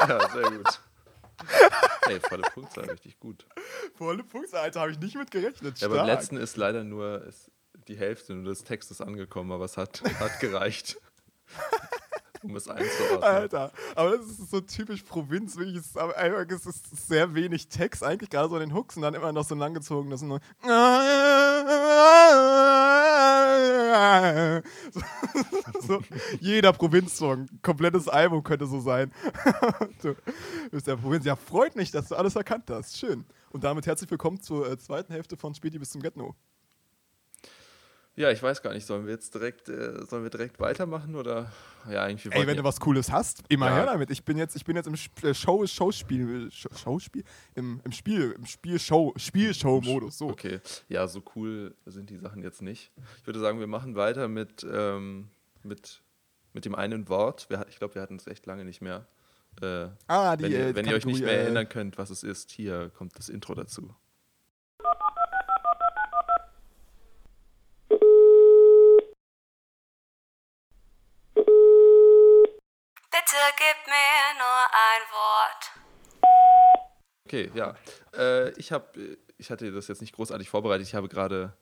ja, sehr gut. Ey, volle Punktzahl, richtig gut. Volle Punktzahl, Alter, habe ich nicht mit gerechnet. Ja, beim letzten ist leider nur ist die Hälfte nur des Textes angekommen, aber es hat, hat gereicht um es einzuordnen. Alter, aber das ist so typisch Provinz, wirklich. Es ist, einfach, es ist sehr wenig Text, eigentlich gerade so in den Hooks und dann immer noch so langgezogen, das nur. so, jeder Provinzsong, komplettes Album könnte so sein. du bist der Provinz. Ja, freut mich, dass du alles erkannt hast. Schön. Und damit herzlich willkommen zur äh, zweiten Hälfte von Späti bis zum Getno. Ja, ich weiß gar nicht, sollen wir jetzt direkt, äh, sollen wir direkt weitermachen oder ja, eigentlich Ey, wenn du was Cooles hast, immer ja. her damit. Ich bin jetzt, ich bin jetzt im äh, Show, Showspiel, Showspiel, im, im Spiel, im Spielshow, Spielshow-Modus. So. Okay, ja, so cool sind die Sachen jetzt nicht. Ich würde sagen, wir machen weiter mit, ähm, mit, mit dem einen Wort. Wir, ich glaube, wir hatten es echt lange nicht mehr. Äh, ah, die, wenn, ihr, äh, wenn ihr euch nicht mehr äh, erinnern könnt, was es ist, hier kommt das Intro dazu. Bitte gib mir nur ein Wort. Okay, ja. Äh, ich habe, ich hatte das jetzt nicht großartig vorbereitet. Ich habe gerade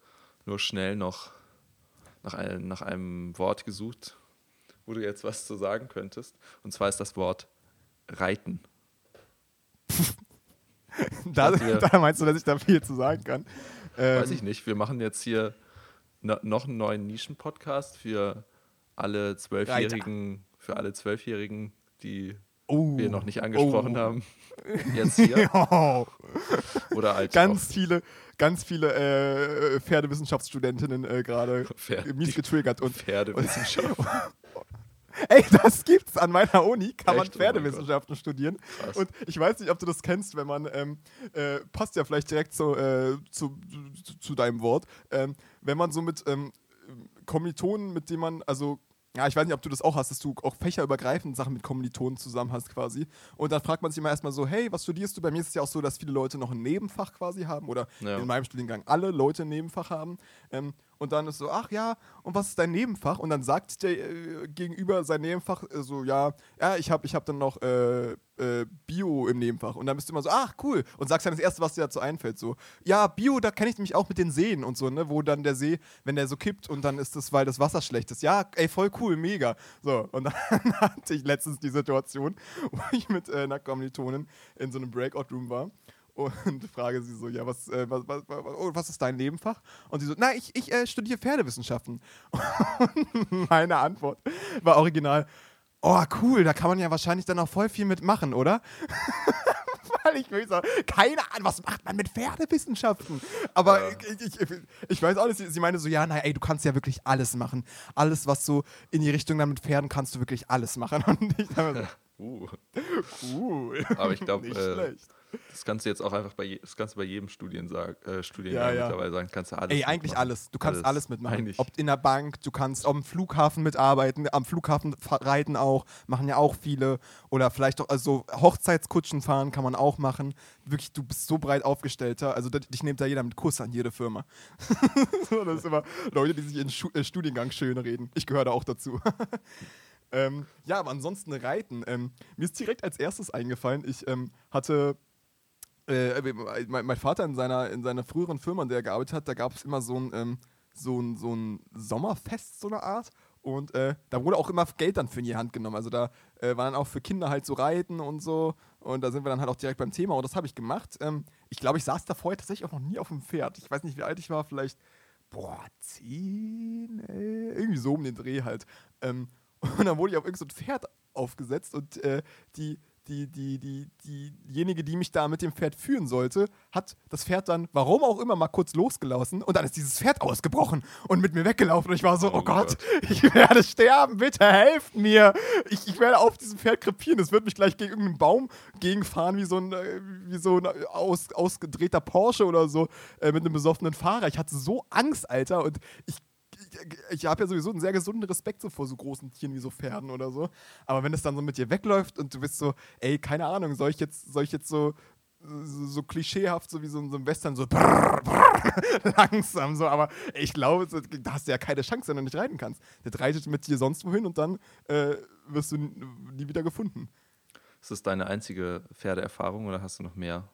nur schnell noch nach einem, nach einem Wort gesucht, wo du jetzt was zu sagen könntest. Und zwar ist das Wort reiten. da, da, meinst du, dass ich da viel zu sagen kann? Ähm, Weiß ich nicht. Wir machen jetzt hier noch einen neuen Nischen-Podcast für alle Zwölfjährigen für alle Zwölfjährigen, die oh. wir noch nicht angesprochen oh. haben. Jetzt hier. Oder alt. Ganz auch. viele, ganz viele äh, Pferdewissenschaftsstudentinnen äh, gerade mies getriggert. Und, Pferdewissenschaft. Ey, das gibt's an meiner Uni, kann Echt? man oh Pferdewissenschaften oh studieren. Krass. Und ich weiß nicht, ob du das kennst, wenn man, ähm, äh, passt ja vielleicht direkt so, äh, zu, zu, zu, deinem Wort, ähm, wenn man so mit ähm, Kommilitonen, mit denen man, also ja, ich weiß nicht, ob du das auch hast, dass du auch fächerübergreifend Sachen mit Kommilitonen zusammen hast quasi. Und dann fragt man sich immer erstmal so, hey, was studierst du? Bei mir ist es ja auch so, dass viele Leute noch ein Nebenfach quasi haben oder ja. in meinem Studiengang alle Leute ein Nebenfach haben. Ähm, und dann ist so, ach ja, und was ist dein Nebenfach? Und dann sagt der äh, gegenüber sein Nebenfach äh, so, ja, ja, ich habe ich hab dann noch äh, äh, Bio im Nebenfach. Und dann bist du immer so, ach cool. Und sagst dann das Erste, was dir dazu einfällt, so, ja, Bio, da kenne ich mich auch mit den Seen und so, ne, wo dann der See, wenn der so kippt und dann ist das, weil das Wasser schlecht ist. Ja, ey, voll cool, mega. So, und dann hatte ich letztens die Situation, wo ich mit äh, einer Kommilitonin in so einem Breakout-Room war und frage sie so, ja, was, äh, was, was, oh, was, ist dein Nebenfach? Und sie so, na, ich, ich äh, studiere Pferdewissenschaften. Und meine Antwort war original, oh, cool, da kann man ja wahrscheinlich dann auch voll viel mitmachen, oder? Weil ich mir so, keine Ahnung, was macht man mit Pferdewissenschaften? Aber ja. ich, ich, ich, weiß auch nicht, sie, sie meine so, ja, na, ey, du kannst ja wirklich alles machen. Alles, was so in die Richtung dann mit Pferden kannst du wirklich alles machen. Und ich so, uh. Cool. Aber ich glaube, äh, das kannst du jetzt auch einfach bei, das kannst du bei jedem Studiensag, äh, Studiengang ja, ja. mittlerweile sagen, kannst du alles Ey, eigentlich mitmachen. alles. Du kannst alles, alles mitmachen. Eigentlich. Ob in der Bank, du kannst am Flughafen mitarbeiten, am Flughafen reiten auch, machen ja auch viele. Oder vielleicht auch, also Hochzeitskutschen fahren kann man auch machen. Wirklich, du bist so breit aufgestellter. Also dich nimmt da jeder mit Kuss an, jede Firma. das ist immer Leute, die sich in äh, Studiengang schön reden. Ich gehöre da auch dazu. Ähm, ja, aber ansonsten Reiten. Ähm, mir ist direkt als erstes eingefallen, ich ähm, hatte äh, mein, mein, Vater in seiner, in seiner früheren Firma, in der er gearbeitet hat, da gab es immer so ein, ähm, so, ein, so ein Sommerfest, so eine Art. Und äh, da wurde auch immer Geld dann für in die Hand genommen. Also da äh, waren auch für Kinder halt so Reiten und so. Und da sind wir dann halt auch direkt beim Thema. Und das habe ich gemacht. Ähm, ich glaube, ich saß da vorher tatsächlich auch noch nie auf dem Pferd. Ich weiß nicht, wie alt ich war. Vielleicht, boah, zehn, ey, irgendwie so um den Dreh halt. Ähm, und dann wurde ich auf irgendein so Pferd aufgesetzt und äh, die, die, die, die, diejenige, die mich da mit dem Pferd führen sollte, hat das Pferd dann, warum auch immer, mal kurz losgelassen und dann ist dieses Pferd ausgebrochen und mit mir weggelaufen und ich war so, oh, oh Gott, Gott, ich werde sterben, bitte helft mir. Ich, ich werde auf diesem Pferd krepieren, es wird mich gleich gegen irgendeinen Baum gegenfahren, wie so ein, äh, wie so ein aus, ausgedrehter Porsche oder so, äh, mit einem besoffenen Fahrer. Ich hatte so Angst, Alter, und ich ich habe ja sowieso einen sehr gesunden Respekt so vor so großen Tieren wie so Pferden oder so. Aber wenn es dann so mit dir wegläuft und du bist so, ey, keine Ahnung, soll ich jetzt, soll ich jetzt so, so, so klischeehaft, so wie so, so ein Western, so brrr, brrr, langsam so, aber ich glaube, da hast du ja keine Chance, wenn du nicht reiten kannst. Der reitet mit dir sonst wohin und dann äh, wirst du nie wieder gefunden. Ist das deine einzige Pferdeerfahrung oder hast du noch mehr?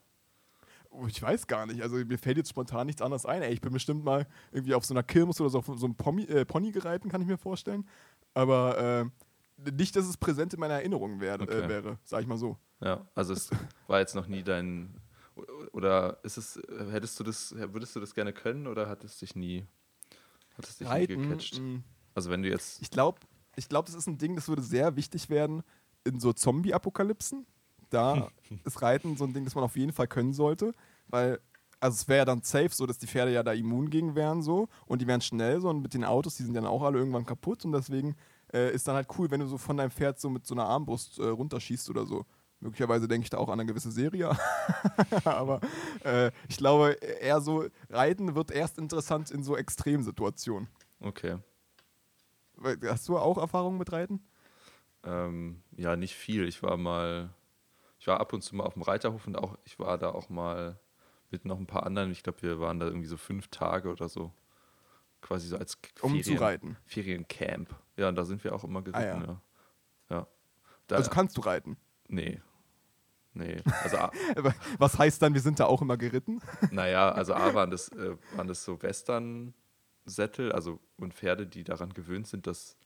Oh, ich weiß gar nicht. Also mir fällt jetzt spontan nichts anderes ein. Ey, ich bin bestimmt mal irgendwie auf so einer Kirmes oder so auf so einem Pony, äh, Pony gereiten, kann ich mir vorstellen. Aber äh, nicht, dass es präsent in meiner Erinnerung wär, äh, okay. äh, wäre, sag ich mal so. Ja, also es war jetzt noch nie dein oder ist es, hättest du das, würdest du das gerne können oder hat es dich nie, hat es dich Reiten, nie gecatcht? Mm. Also wenn du jetzt. Ich glaube, ich glaube, das ist ein Ding, das würde sehr wichtig werden in so Zombie-Apokalypsen. Da ist Reiten so ein Ding, das man auf jeden Fall können sollte, weil also es wäre ja dann safe so, dass die Pferde ja da immun gegen wären so und die wären schnell so und mit den Autos, die sind dann auch alle irgendwann kaputt und deswegen äh, ist dann halt cool, wenn du so von deinem Pferd so mit so einer Armbrust äh, runterschießt oder so. Möglicherweise denke ich da auch an eine gewisse Serie. Aber äh, ich glaube, eher so, Reiten wird erst interessant in so Extremsituationen. Okay. Hast du auch Erfahrungen mit Reiten? Ähm, ja, nicht viel. Ich war mal, ich war ab und zu mal auf dem Reiterhof und auch, ich war da auch mal mit noch ein paar anderen. Ich glaube, wir waren da irgendwie so fünf Tage oder so. Quasi so als Ferien, um zu reiten. Feriencamp. Ja, und da sind wir auch immer geritten, ah, ja. ja. ja. Da, also kannst du reiten? Nee. Nee. Also Was heißt dann, wir sind da auch immer geritten? Naja, also A waren das, äh, waren das so Western-Sättel, also und Pferde, die daran gewöhnt sind, dass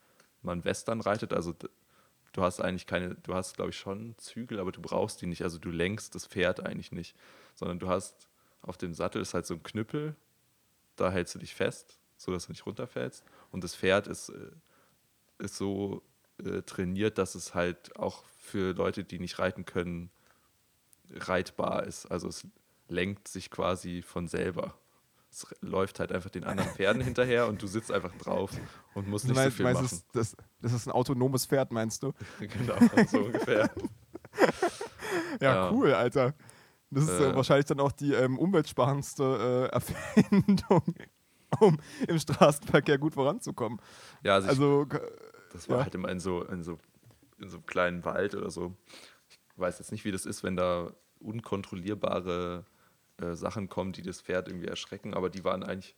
man Western reitet. Also du hast eigentlich keine, du hast, glaube ich, schon Zügel, aber du brauchst die nicht. Also du lenkst das Pferd eigentlich nicht, sondern du hast auf dem Sattel ist halt so ein Knüppel, da hältst du dich fest, sodass du nicht runterfällst. Und das Pferd ist, äh, ist so äh, trainiert, dass es halt auch für Leute, die nicht reiten können, reitbar ist. Also es lenkt sich quasi von selber. Es läuft halt einfach den anderen Pferden hinterher und du sitzt einfach drauf und musst nicht meinst, so viel machen. Das, das, ist ein autonomes Pferd, meinst du? genau, so ungefähr. ja, ja, cool, Alter. Das ist äh, wahrscheinlich dann auch die ähm, umweltsparendste äh, Erfindung, um im Straßenverkehr gut voranzukommen. Ja, also, also ich, das war ja. halt immer in so, in so in so einem kleinen Wald oder so. Ich weiß jetzt nicht, wie das ist, wenn da unkontrollierbare äh, Sachen kommen, die das Pferd irgendwie erschrecken, aber die waren eigentlich,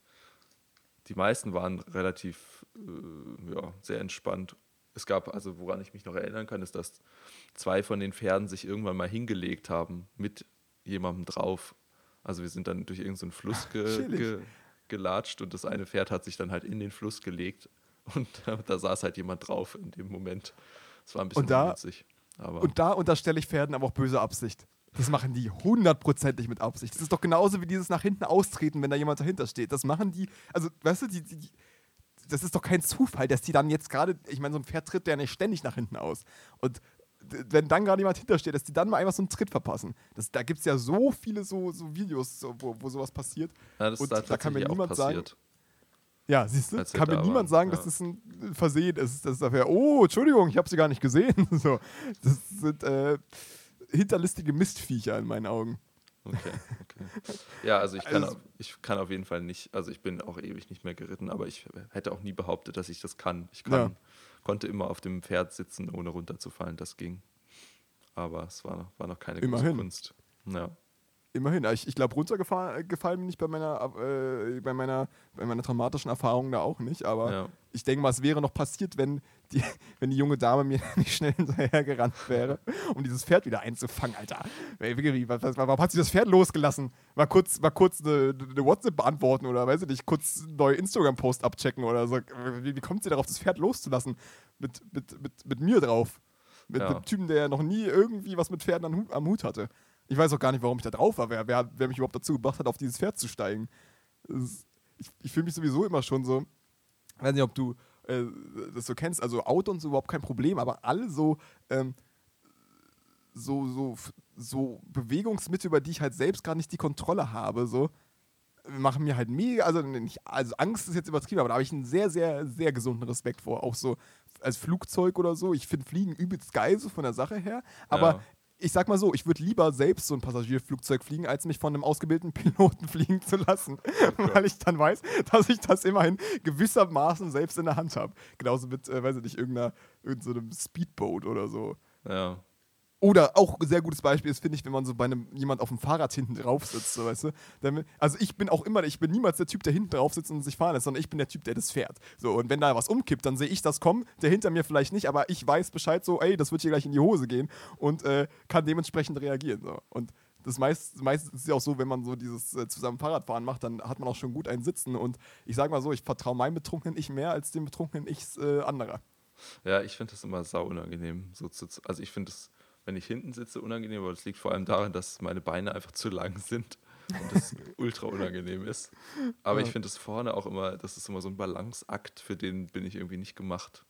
die meisten waren relativ, äh, ja, sehr entspannt. Es gab, also woran ich mich noch erinnern kann, ist, dass zwei von den Pferden sich irgendwann mal hingelegt haben mit jemandem drauf. Also wir sind dann durch irgendeinen so Fluss ge ge gelatscht und das eine Pferd hat sich dann halt in den Fluss gelegt und da saß halt jemand drauf in dem Moment. Das war ein bisschen und da, witzig. Aber und da unterstelle ich Pferden aber auch böse Absicht. Das machen die hundertprozentig mit Absicht. Das ist doch genauso wie dieses nach hinten austreten, wenn da jemand dahinter steht. Das machen die, also, weißt du, die, die, das ist doch kein Zufall, dass die dann jetzt gerade, ich meine, so ein Pferd tritt ja nicht ständig nach hinten aus. Und wenn dann gerade jemand hintersteht, dass die dann mal einfach so einen Tritt verpassen. Das, da gibt es ja so viele so, so Videos, so, wo, wo sowas passiert. Ja, das und da, da kann mir niemand sagen, ja, siehst du, kann mir niemand sagen, ja. dass das ein Versehen ist. Das ist dafür, oh, Entschuldigung, ich habe sie gar nicht gesehen. so, das sind äh, hinterlistige Mistviecher in meinen Augen. Okay, okay. Ja, also ich kann, also, ich kann auf jeden Fall nicht, also ich bin auch ewig nicht mehr geritten, aber ich hätte auch nie behauptet, dass ich das kann. Ich kann, ja. Konnte immer auf dem Pferd sitzen, ohne runterzufallen, das ging. Aber es war, war noch keine Immerhin. Kunst. Ja. Immerhin. Ich, ich glaube, runtergefallen bin ich bei meiner, äh, bei, meiner, bei meiner traumatischen Erfahrung da auch nicht. Aber ja. ich denke mal, es wäre noch passiert, wenn die, wenn die junge Dame mir nicht schnell hinterhergerannt wäre, um dieses Pferd wieder einzufangen, Alter. Warum hat sie das Pferd losgelassen? Mal kurz, mal kurz eine, eine WhatsApp beantworten oder weiß ich nicht, kurz einen neuen Instagram-Post abchecken oder so. Wie, wie, kommt sie darauf, das Pferd loszulassen? Mit, mit, mit, mit mir drauf. Mit, ja. einem Typen, der noch nie irgendwie was mit Pferden am, am Hut hatte. Ich weiß auch gar nicht, warum ich da drauf war, wer, wer, wer mich überhaupt dazu gebracht hat, auf dieses Pferd zu steigen. Ist, ich, ich fühle mich sowieso immer schon so, ich weiß nicht, ob du äh, das so kennst, also Auto und so überhaupt kein Problem, aber alle so, ähm, so, so, so Bewegungsmittel, über die ich halt selbst gar nicht die Kontrolle habe, so, machen mir halt mega, also, nicht, also Angst ist jetzt übertrieben, aber da habe ich einen sehr, sehr, sehr gesunden Respekt vor. Auch so als Flugzeug oder so. Ich finde Fliegen übelst geil, so von der Sache her. Aber ja ich sag mal so, ich würde lieber selbst so ein Passagierflugzeug fliegen, als mich von einem ausgebildeten Piloten fliegen zu lassen. Oh weil ich dann weiß, dass ich das immerhin gewissermaßen selbst in der Hand habe. Genauso mit, äh, weiß ich nicht, irgendeiner, irgendeinem so Speedboat oder so. Ja. Oder auch ein sehr gutes Beispiel ist, finde ich, wenn man so bei einem jemand auf dem Fahrrad hinten drauf sitzt, so, weißt du? Damit, also ich bin auch immer, ich bin niemals der Typ, der hinten drauf sitzt und sich fahren lässt, sondern ich bin der Typ, der das fährt. So, und wenn da was umkippt, dann sehe ich das kommen, der hinter mir vielleicht nicht, aber ich weiß Bescheid so, ey, das wird hier gleich in die Hose gehen und äh, kann dementsprechend reagieren. So. Und das meist, meistens ist ja auch so, wenn man so dieses äh, zusammen Fahrradfahren macht, dann hat man auch schon gut einen Sitzen. Und ich sage mal so, ich vertraue meinem betrunkenen Ich mehr als dem betrunkenen Ich äh, anderer. Ja, ich finde das immer sau unangenehm. So zu, also ich finde es wenn ich hinten sitze, unangenehm, aber das liegt vor allem daran, dass meine Beine einfach zu lang sind und das ultra unangenehm ist. Aber ja. ich finde es vorne auch immer, das ist immer so ein Balanceakt, für den bin ich irgendwie nicht gemacht.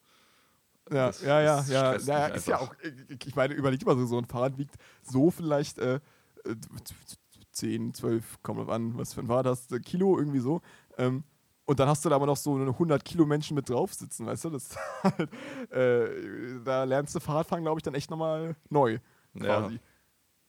Ja, Das- ja, ja, das ja. ja ist ja auch, ich meine, überleg mal so, so ein Fahrrad wiegt so vielleicht äh, äh, 10, 12, kommt drauf an, was für ein Fahrrad hast, äh, Kilo irgendwie so. Ähm, und dann hast du da aber noch so eine 100 Kilo Menschen mit drauf sitzen, weißt du? Das, halt, äh, da lernst du Fahrradfahren, glaube ich, dann echt nochmal neu quasi. Ja.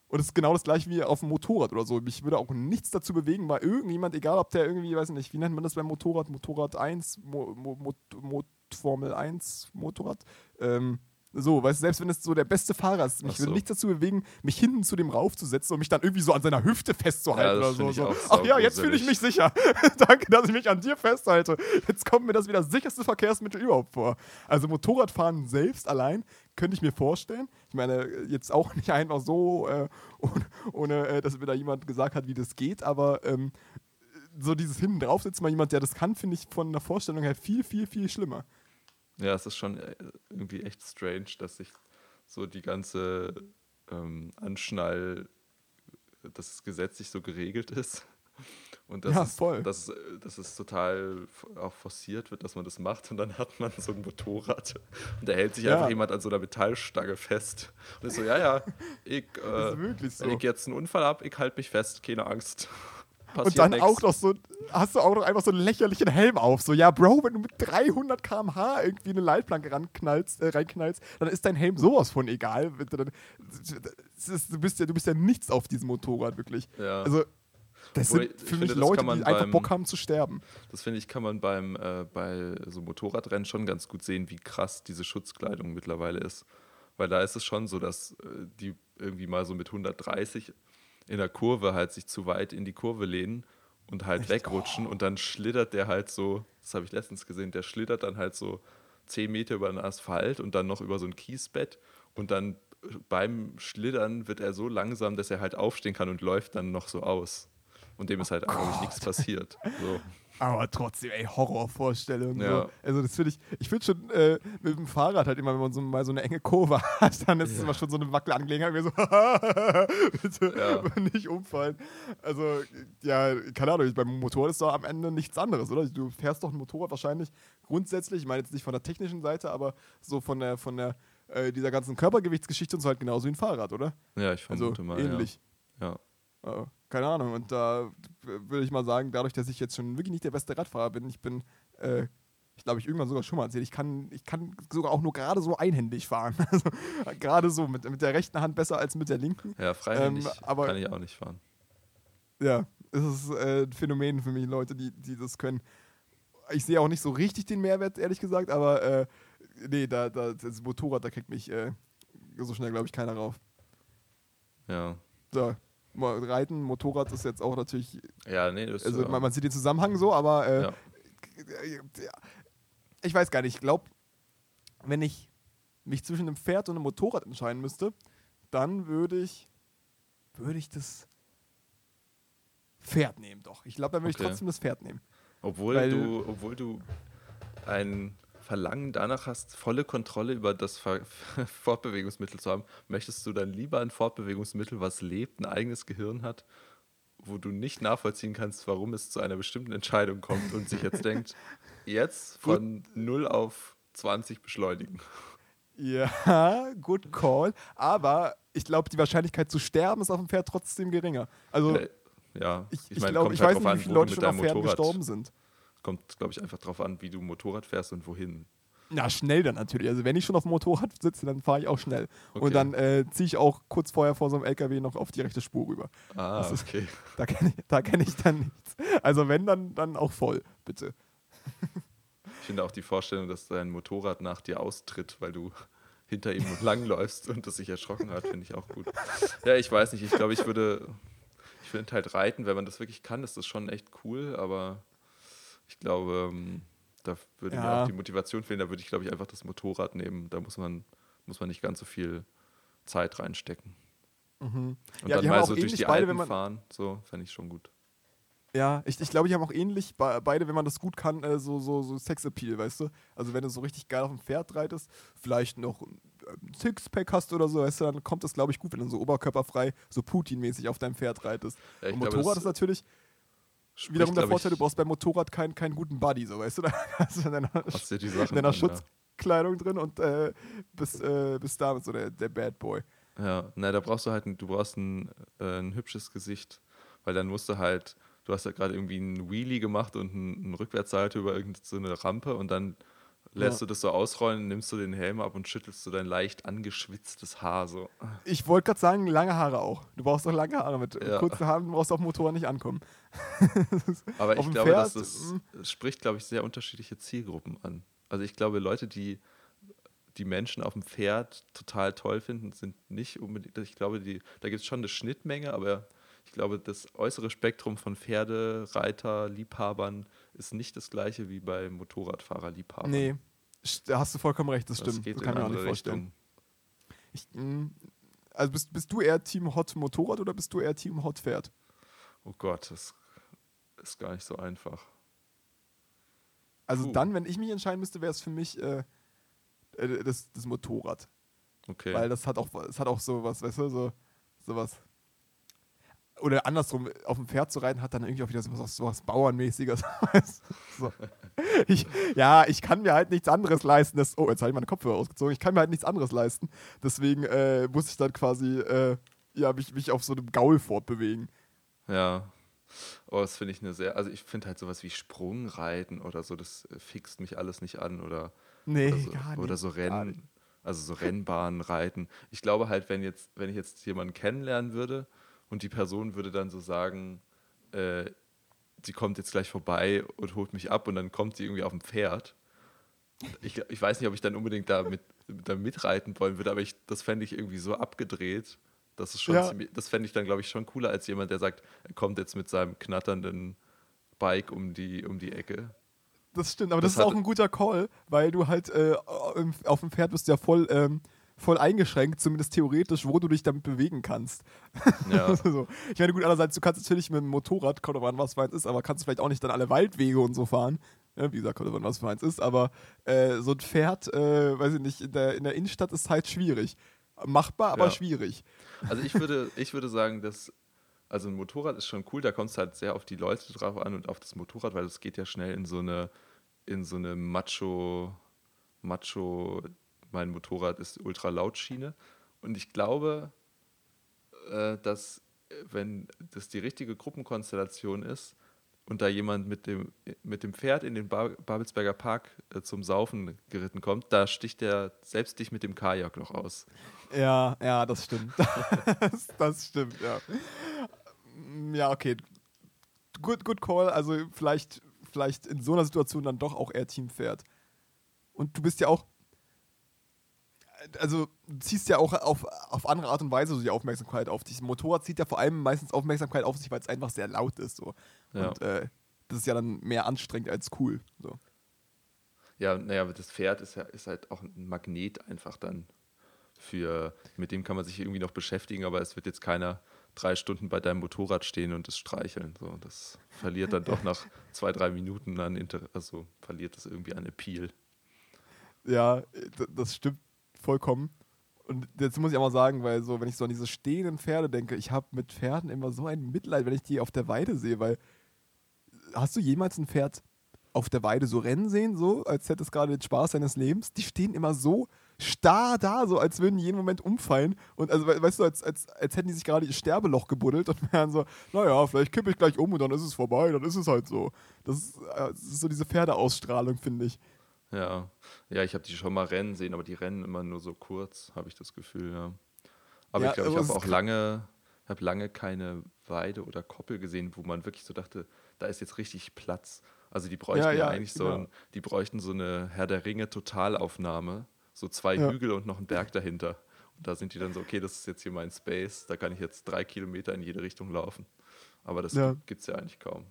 Und es ist genau das gleiche wie auf dem Motorrad oder so. Mich würde auch nichts dazu bewegen, weil irgendjemand, egal ob der irgendwie, weiß nicht, wie nennt man das beim Motorrad, Motorrad 1, Mo, Mo, Mo, Mo, Formel 1 Motorrad, ähm, so, weißt du, selbst wenn es so der beste Fahrer ist, mich Ach würde so. nichts dazu bewegen, mich hinten zu dem raufzusetzen und mich dann irgendwie so an seiner Hüfte festzuhalten Ja, oder so. so. Ach ja, jetzt fühle ich mich sicher. Danke, dass ich mich an dir festhalte. Jetzt kommt mir das wieder das sicherste Verkehrsmittel überhaupt vor. Also Motorradfahren selbst allein könnte ich mir vorstellen. Ich meine, jetzt auch nicht einfach so, äh, ohne, ohne äh, dass mir da jemand gesagt hat, wie das geht, aber ähm, so dieses hinten drauf sitzen, mal jemand, der das kann, finde ich von der Vorstellung her viel, viel, viel schlimmer. Ja, es ist schon äh, irgendwie echt strange, dass sich so die ganze ähm, Anschnall, dass es gesetzlich so geregelt ist. Und dass, Ja, es, voll. Dass, äh, dass es total auch forciert wird, dass man das macht. Und dann hat man so ein Motorrad. Und da hält sich Ja. einfach jemand an so einer Metallstange fest. Und ist so, ja, ja, ich, Das ist äh, so. wenn ich jetzt einen Unfall habe, ich halte mich fest, keine Angst. Und dann nix. auch noch so, hast du auch noch einfach so einen lächerlichen Helm auf. So, ja, Bro, wenn du mit 300 km/h irgendwie eine Leitplanke ranknallst, äh, reinknallst, dann ist dein Helm sowas von egal. Du bist ja, du bist ja nichts auf diesem Motorrad, wirklich. Ja. Also, das Obwohl, sind für finde, mich das Leute, die einfach beim- Bock haben zu sterben. Das finde ich, kann man beim, äh, bei so Motorradrennen schon ganz gut sehen, wie krass diese Schutzkleidung mittlerweile ist. Weil da ist es schon so, dass äh, die irgendwie mal so mit 130 in der Kurve halt sich zu weit in die Kurve lehnen und halt wegrutschen und dann schlittert der halt so, das habe ich letztens gesehen, der schlittert dann halt so 10 Meter über den Asphalt und dann noch über so ein Kiesbett und dann äh, beim Schlittern wird er so langsam, dass er halt aufstehen kann und läuft dann noch so aus. Und dem ist halt eigentlich nichts passiert. So. Aber trotzdem, ey, Horrorvorstellung. Ja. So. Also das finde ich, ich finde schon äh, mit dem Fahrrad halt immer, wenn man so mal so eine enge Kurve hat, dann ist es immer schon so eine Wackelangelegenheit, wie so, bitte Ja. nicht umfallen. Also, ja, keine Ahnung, beim Motorrad ist doch am Ende nichts anderes, oder? Du fährst doch ein Motorrad wahrscheinlich grundsätzlich, ich meine jetzt nicht von der technischen Seite, aber so von der, von der, äh, dieser ganzen Körpergewichtsgeschichte und so halt genauso wie ein Fahrrad, oder? Ja, ich Also vermute mal. ähnlich. Ja. Ja. Äh, keine Ahnung. Und da würde ich mal sagen, dadurch, dass ich jetzt schon wirklich nicht der beste Radfahrer bin, ich bin, äh, ich glaube, ich irgendwann sogar schon mal erzählt, ich kann, ich kann sogar auch nur gerade so einhändig fahren. Also gerade so mit, mit der rechten Hand besser als mit der linken. Ja, freihändig Ähm, aber- kann ich auch nicht fahren. Ja, es ist äh, ein Phänomen für mich, Leute, die, die das können. Ich sehe auch nicht so richtig den Mehrwert, ehrlich gesagt, aber äh, nee, da, da, das Motorrad, da kriegt mich äh, so schnell, glaube ich, keiner rauf. Ja. So, Reiten, Motorrad ist jetzt auch natürlich Ja, nee, das Also man, man sieht den Zusammenhang so, aber äh, ja. ich weiß gar nicht. Ich glaube, wenn ich mich zwischen einem Pferd und einem Motorrad entscheiden müsste, dann würde ich würde ich das Pferd nehmen. Doch, ich glaube, dann würde ich Okay. trotzdem das Pferd nehmen. Obwohl weil- du, obwohl du ein Verlangen danach hast, volle Kontrolle über das Ver Fortbewegungsmittel zu haben, möchtest du dann lieber ein Fortbewegungsmittel, was lebt, ein eigenes Gehirn hat, wo du nicht nachvollziehen kannst, warum es zu einer bestimmten Entscheidung kommt und sich jetzt denkt, jetzt von 0 auf 20 beschleunigen. Ja, good call. Aber ich glaube, die Wahrscheinlichkeit zu sterben ist auf dem Pferd trotzdem geringer. Also Ja, ich, ich, meine, glaube, kommt ich halt weiß nicht, wie viele Leute mit schon auf Pferden Motorrad- gestorben sind. Kommt, glaube ich, einfach drauf an, wie du Motorrad fährst und wohin. Ja, schnell dann natürlich. Also wenn ich schon auf dem Motorrad sitze, dann fahre ich auch schnell. Okay. Und dann äh, ziehe ich auch kurz vorher vor so einem LKW noch auf die rechte Spur rüber. Ah, Das ist- okay. Da kenne ich, da kenn ich dann nichts. Also wenn, dann, dann auch voll, bitte. Ich finde auch die Vorstellung, dass dein Motorrad nach dir austritt, weil du hinter ihm langläufst und das sich erschrocken hat, finde ich auch gut. Ja, ich weiß nicht. Ich glaube, ich würde, ich finde halt Reiten, wenn man das wirklich kann, ist das schon echt cool, aber ich glaube, ähm, da würde mir Ja. auch die Motivation fehlen. Da würde ich, glaube ich, einfach das Motorrad nehmen. Da muss man, muss man nicht ganz so viel Zeit reinstecken. Und Mhm. Ja, dann mal so durch die beide, Alpen fahren, so fände ich schon gut. Ja, ich, ich glaube, die haben auch ähnlich be- beide, wenn man das gut kann, äh, so, so, so Sexappeal, weißt du? Also wenn du so richtig geil auf dem Pferd reitest, vielleicht noch ein ein Sixpack hast oder so, weißt du, dann kommt das, glaube ich, gut, wenn du so oberkörperfrei, so Putin-mäßig auf deinem Pferd reitest. Ja, Und glaube, Motorrad das ist natürlich spricht, wiederum der Vorteil, du brauchst beim Motorrad keinen, keinen guten Buddy, so weißt du? Da hast du in deiner, aus dir die in Sachen deiner an, Schutz, Kleidung drin und äh, bist, äh, bist damit so der, der Bad Boy. Ja, na, da brauchst du halt, ein, du brauchst ein, äh, ein hübsches Gesicht, weil dann musst du halt, du hast ja gerade irgendwie einen Wheelie gemacht und einen, einen Rückwärtssalto über irgendeine so Rampe und dann lässt ja. du das so ausrollen, nimmst du den Helm ab und schüttelst du dein leicht angeschwitztes Haar so. Ich wollte gerade sagen, lange Haare auch. Du brauchst auch lange Haare. Mit ja. kurzen Haaren brauchst du auf dem Motorrad nicht ankommen. Aber ich glaube, Pferd, dass das, das spricht, glaube ich, sehr unterschiedliche Zielgruppen an. Also ich glaube, Leute, die die Menschen auf dem Pferd total toll finden, sind nicht unbedingt, ich glaube, die, da gibt es schon eine Schnittmenge, aber ich glaube, das äußere Spektrum von Pferdereiter, Liebhabern ist nicht das gleiche wie bei Motorradfahrerliebhabern. Nee, da hast du vollkommen recht, das, das stimmt. das kann ich mir auch nicht vorstellen. Ich, mm, also bist, bist du eher Team Hot Motorrad oder bist du eher Team Hot Pferd? Oh Gott, das ist gar nicht so einfach. Also Puh. dann, wenn ich mich entscheiden müsste, wäre es für mich äh, äh, das, das Motorrad. Okay. Weil das hat auch, es hat auch so was, weißt du, so, sowas oder andersrum, auf dem Pferd zu reiten, hat dann irgendwie auch wieder sowas, sowas Bauernmäßiges. so. ich, ja, ich kann mir halt nichts anderes leisten. Das, oh, jetzt habe ich meine Kopfhörer ausgezogen. Ich kann mir halt nichts anderes leisten. Deswegen äh, muss ich dann quasi äh, ja, mich, mich auf so einem Gaul fortbewegen. Ja. Oh, das finde ich eine sehr. Also, ich finde halt sowas wie Sprungreiten oder so, das äh, fixt mich alles nicht an. Oder, nee, oder so, gar nicht. Oder so Rennen. Also so Rennbahnen reiten. Ich glaube halt, wenn jetzt, wenn ich jetzt jemanden kennenlernen würde, und die Person würde dann so sagen, äh, sie kommt jetzt gleich vorbei und holt mich ab und dann kommt sie irgendwie auf dem Pferd. Ich, ich weiß nicht, ob ich dann unbedingt da, mit, da mitreiten wollen würde, aber ich, das fände ich irgendwie so abgedreht. Das, ist schon ja. ziemlich, das fände ich dann, glaube ich, schon cooler als jemand, der sagt, er kommt jetzt mit seinem knatternden Bike um die, um die Ecke. Das stimmt, aber das, das ist auch ein guter Call, weil du halt äh, auf dem Pferd bist ja voll ähm, voll eingeschränkt, zumindest theoretisch, wo du dich damit bewegen kannst. Ja. so. Ich meine, gut, andererseits, du kannst natürlich mit dem Motorrad, kommt aber an, was für eins ist, aber kannst du vielleicht auch nicht dann alle Waldwege und so fahren. Ja, wie gesagt, kommt aber an, was für eins ist, aber äh, so ein Pferd, äh, weiß ich nicht, in der, in der Innenstadt ist halt schwierig. Machbar, aber ja. schwierig. Also ich würde, ich würde sagen, dass also ein Motorrad ist schon cool, da kommt es halt sehr auf die Leute drauf an und auf das Motorrad, weil es geht ja schnell in so eine, in so eine Macho, Macho mein Motorrad ist ultra laut Schiene. Und ich glaube, äh, dass wenn das die richtige Gruppenkonstellation ist und da jemand mit dem, mit dem Pferd in den Babelsberger Park äh, zum Saufen geritten kommt, da sticht er selbst dich mit dem Kajak noch aus. Ja, ja, das stimmt. das, das stimmt, ja. Ja, okay. Good, good call. Also vielleicht, vielleicht in so einer Situation dann doch auch eher Teampferd. Und du bist ja auch also du ziehst ja auch auf, auf andere Art und Weise so die Aufmerksamkeit auf dich. Ein Motorrad zieht ja vor allem meistens Aufmerksamkeit auf sich, weil es einfach sehr laut ist. So. Ja. Und äh, das ist ja dann mehr anstrengend als cool. So. Ja, naja, das Pferd ist ja ist halt auch ein Magnet einfach dann für, mit dem kann man sich irgendwie noch beschäftigen, aber es wird jetzt keiner drei Stunden bei deinem Motorrad stehen und es streicheln. So, das verliert dann doch nach zwei, drei Minuten an Inter also verliert das irgendwie an Appeal. Ja, das stimmt vollkommen. Und jetzt muss ich auch mal sagen, weil so, wenn ich so an diese stehenden Pferde denke, ich habe mit Pferden immer so ein Mitleid, wenn ich die auf der Weide sehe, weil hast du jemals ein Pferd auf der Weide so rennen sehen, so, als hätte es gerade den Spaß seines Lebens? Die stehen immer so starr da, so als würden die jeden Moment umfallen. Und also, weißt du, als, als, als hätten die sich gerade ihr Sterbeloch gebuddelt und wären so, naja, vielleicht kippe ich gleich um und dann ist es vorbei, dann ist es halt so. Das ist, äh, das ist so diese Pferdeausstrahlung, finde ich. Ja, ja, ich habe die schon mal rennen sehen, aber die rennen immer nur so kurz, habe ich das Gefühl, ja. Aber ja, ich glaube, ich habe auch lange, habe lange keine Weide oder Koppel gesehen, wo man wirklich so dachte, da ist jetzt richtig Platz. Also die bräuchten ja, ja, ja eigentlich genau. so, ein, die bräuchten so eine Herr der Ringe Totalaufnahme, so zwei Hügel und noch einen Berg dahinter. Und da sind die dann so, okay, das ist jetzt hier mein Space, da kann ich jetzt drei Kilometer in jede Richtung laufen. Aber das gibt es ja eigentlich kaum.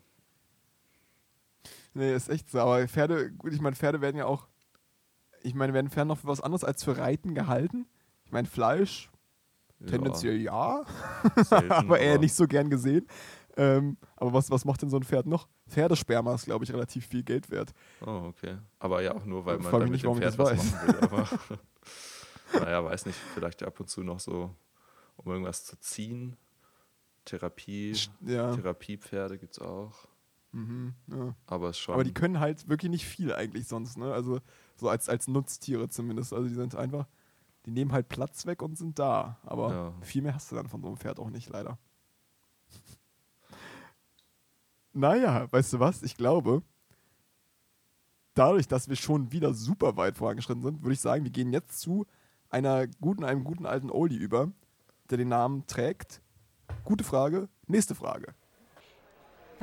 Nee, ist echt so. Aber Pferde, gut, ich meine, Pferde werden ja auch, ich meine, werden Pferde noch für was anderes als für Reiten gehalten? Ich meine, Fleisch, ja. tendenziell ja, Selten, aber eher nicht so gern gesehen. Ähm, aber was, was macht denn so ein Pferd noch? Pferdesperma ist, glaube ich, relativ viel Geld wert. Oh, okay. Aber ja auch nur, weil man damit nicht, dem Pferd was weiß. machen will. Aber naja, weiß nicht, vielleicht ab und zu noch so, um irgendwas zu ziehen. Therapie, ja. Therapiepferde gibt es auch. Mhm, ja. Aber schon. Aber die können halt wirklich nicht viel eigentlich sonst, ne? Also so als, als Nutztiere zumindest. Also die sind einfach, die nehmen halt Platz weg und sind da. Aber Ja. viel mehr hast du dann von so einem Pferd auch nicht, leider. naja, weißt du was? Ich glaube, dadurch, dass wir schon wieder super weit vorangeschritten sind, würde ich sagen, wir gehen jetzt zu einer guten, einem guten alten Oldie über, der den Namen trägt. Gute Frage, nächste Frage.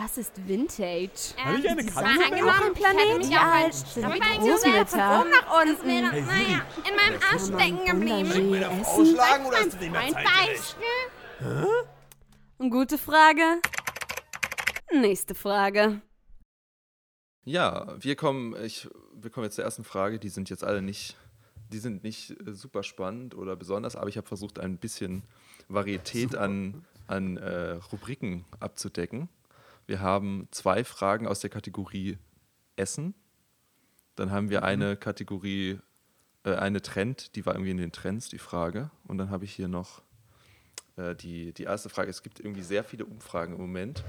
Was ist Vintage? Habe ich eine Katze? angenommen, ich hätte mich Wie auf alt ein sind aber ich Großmütter? oben nach unten. wäre, Hey, naja, in meinem Arsch stecken geblieben. Boulangerie essen? Ausschlagen oder hast du den Mein Beispiel. Gute Frage. Nächste Frage. Ja, wir kommen, ich, wir kommen jetzt zur ersten Frage. Die sind jetzt alle nicht, die sind nicht äh, super spannend oder besonders, aber ich habe versucht, ein bisschen Varietät an, an äh, Rubriken abzudecken. Wir haben zwei Fragen aus der Kategorie Essen. Dann haben wir eine Kategorie, äh, eine Trend, die war irgendwie in den Trends, die Frage. Und dann habe ich hier noch äh, die, die erste Frage. Es gibt irgendwie sehr viele Umfragen im Moment.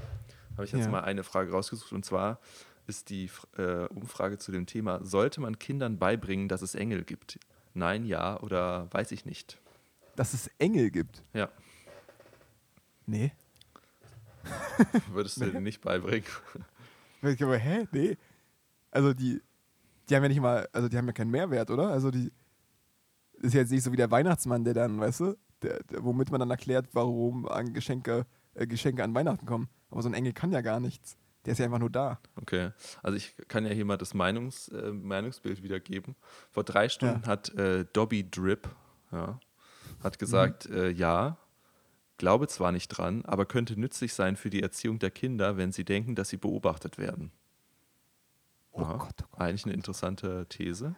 Habe ich jetzt Ja. mal eine Frage rausgesucht und zwar ist die äh, Umfrage zu dem Thema, sollte man Kindern beibringen, dass es Engel gibt? Nein, ja oder weiß ich nicht. Dass es Engel gibt. Ja, Nee. würdest du denen nicht beibringen? Ich aber, hä? Nee. Also die, die haben ja nicht mal, also die haben ja keinen Mehrwert, oder? Also die ist ja jetzt nicht so wie der Weihnachtsmann, der dann, weißt du, der, der, womit man dann erklärt, warum an Geschenke, äh, Geschenke an Weihnachten kommen. Aber so ein Engel kann ja gar nichts. Der ist ja einfach nur da. Okay, also ich kann ja hier mal das Meinungs, äh, Meinungsbild wiedergeben. Vor drei Stunden hat äh, Dobby Drip ja, hat gesagt, Mhm. äh, ja, glaube zwar nicht dran, aber könnte nützlich sein für die Erziehung der Kinder, wenn sie denken, dass sie beobachtet werden. Oh. Gott, oh Gott. Eigentlich eine interessante These.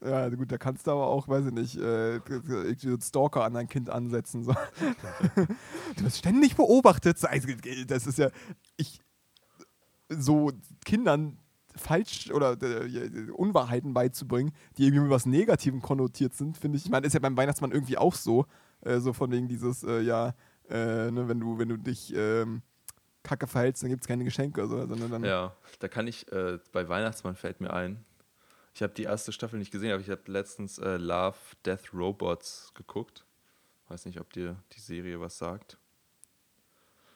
Ja, gut, da kannst du aber auch, weiß ich nicht, äh, Stalker an dein Kind ansetzen. So. du wirst ständig beobachtet. So, also, Das ist ja, ich, so Kindern falsch oder äh, Unwahrheiten beizubringen, die irgendwie mit was Negativem konnotiert sind, finde ich. Ich meine, ist ja beim Weihnachtsmann irgendwie auch so. Äh, so von wegen dieses, äh, ja, äh, ne, wenn du, wenn du dich ähm, kacke verhältst, dann gibt es keine Geschenke. So, sondern dann, Ja, da kann ich, äh, bei Weihnachtsmann fällt mir ein, ich habe die erste Staffel nicht gesehen, aber ich habe letztens äh, Love, Death, Robots geguckt. Weiß nicht, ob dir die Serie was sagt.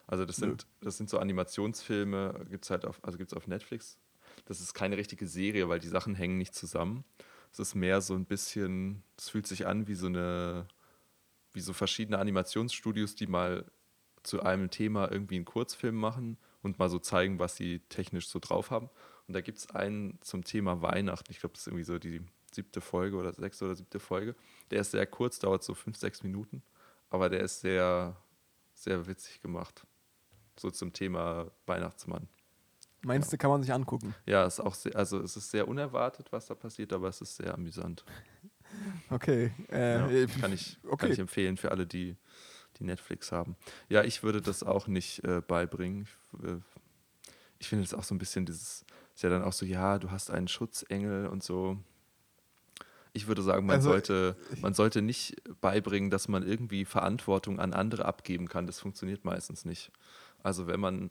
Also das Nö. sind, das sind so Animationsfilme, gibt's halt auf, also gibt's auf Netflix. Das ist keine richtige Serie, weil die Sachen hängen nicht zusammen. Es ist mehr so ein bisschen, es fühlt sich an wie so eine, wie so verschiedene Animationsstudios, die mal zu einem Thema irgendwie einen Kurzfilm machen und mal so zeigen, was sie technisch so drauf haben. Und da gibt es einen zum Thema Weihnachten. Ich glaube, das ist irgendwie so die siebte Folge oder sechste oder siebte Folge. Der ist sehr kurz, dauert so fünf, sechs Minuten. Aber der ist sehr, sehr witzig gemacht. So zum Thema Weihnachtsmann. Meinst du, kann man sich angucken? Ja, ist auch sehr, also es ist sehr unerwartet, was da passiert, aber es ist sehr amüsant. Okay. Äh, Ja, äh, kann, ich, okay. kann ich empfehlen für alle, die, die Netflix haben. Ja, ich würde das auch nicht äh, beibringen. Ich, äh, ich finde es auch so ein bisschen dieses, ist ja dann auch so, ja, du hast einen Schutzengel und so. Ich würde sagen, man, Also, sollte, man sollte nicht beibringen, dass man irgendwie Verantwortung an andere abgeben kann. Das funktioniert meistens nicht. Also wenn man,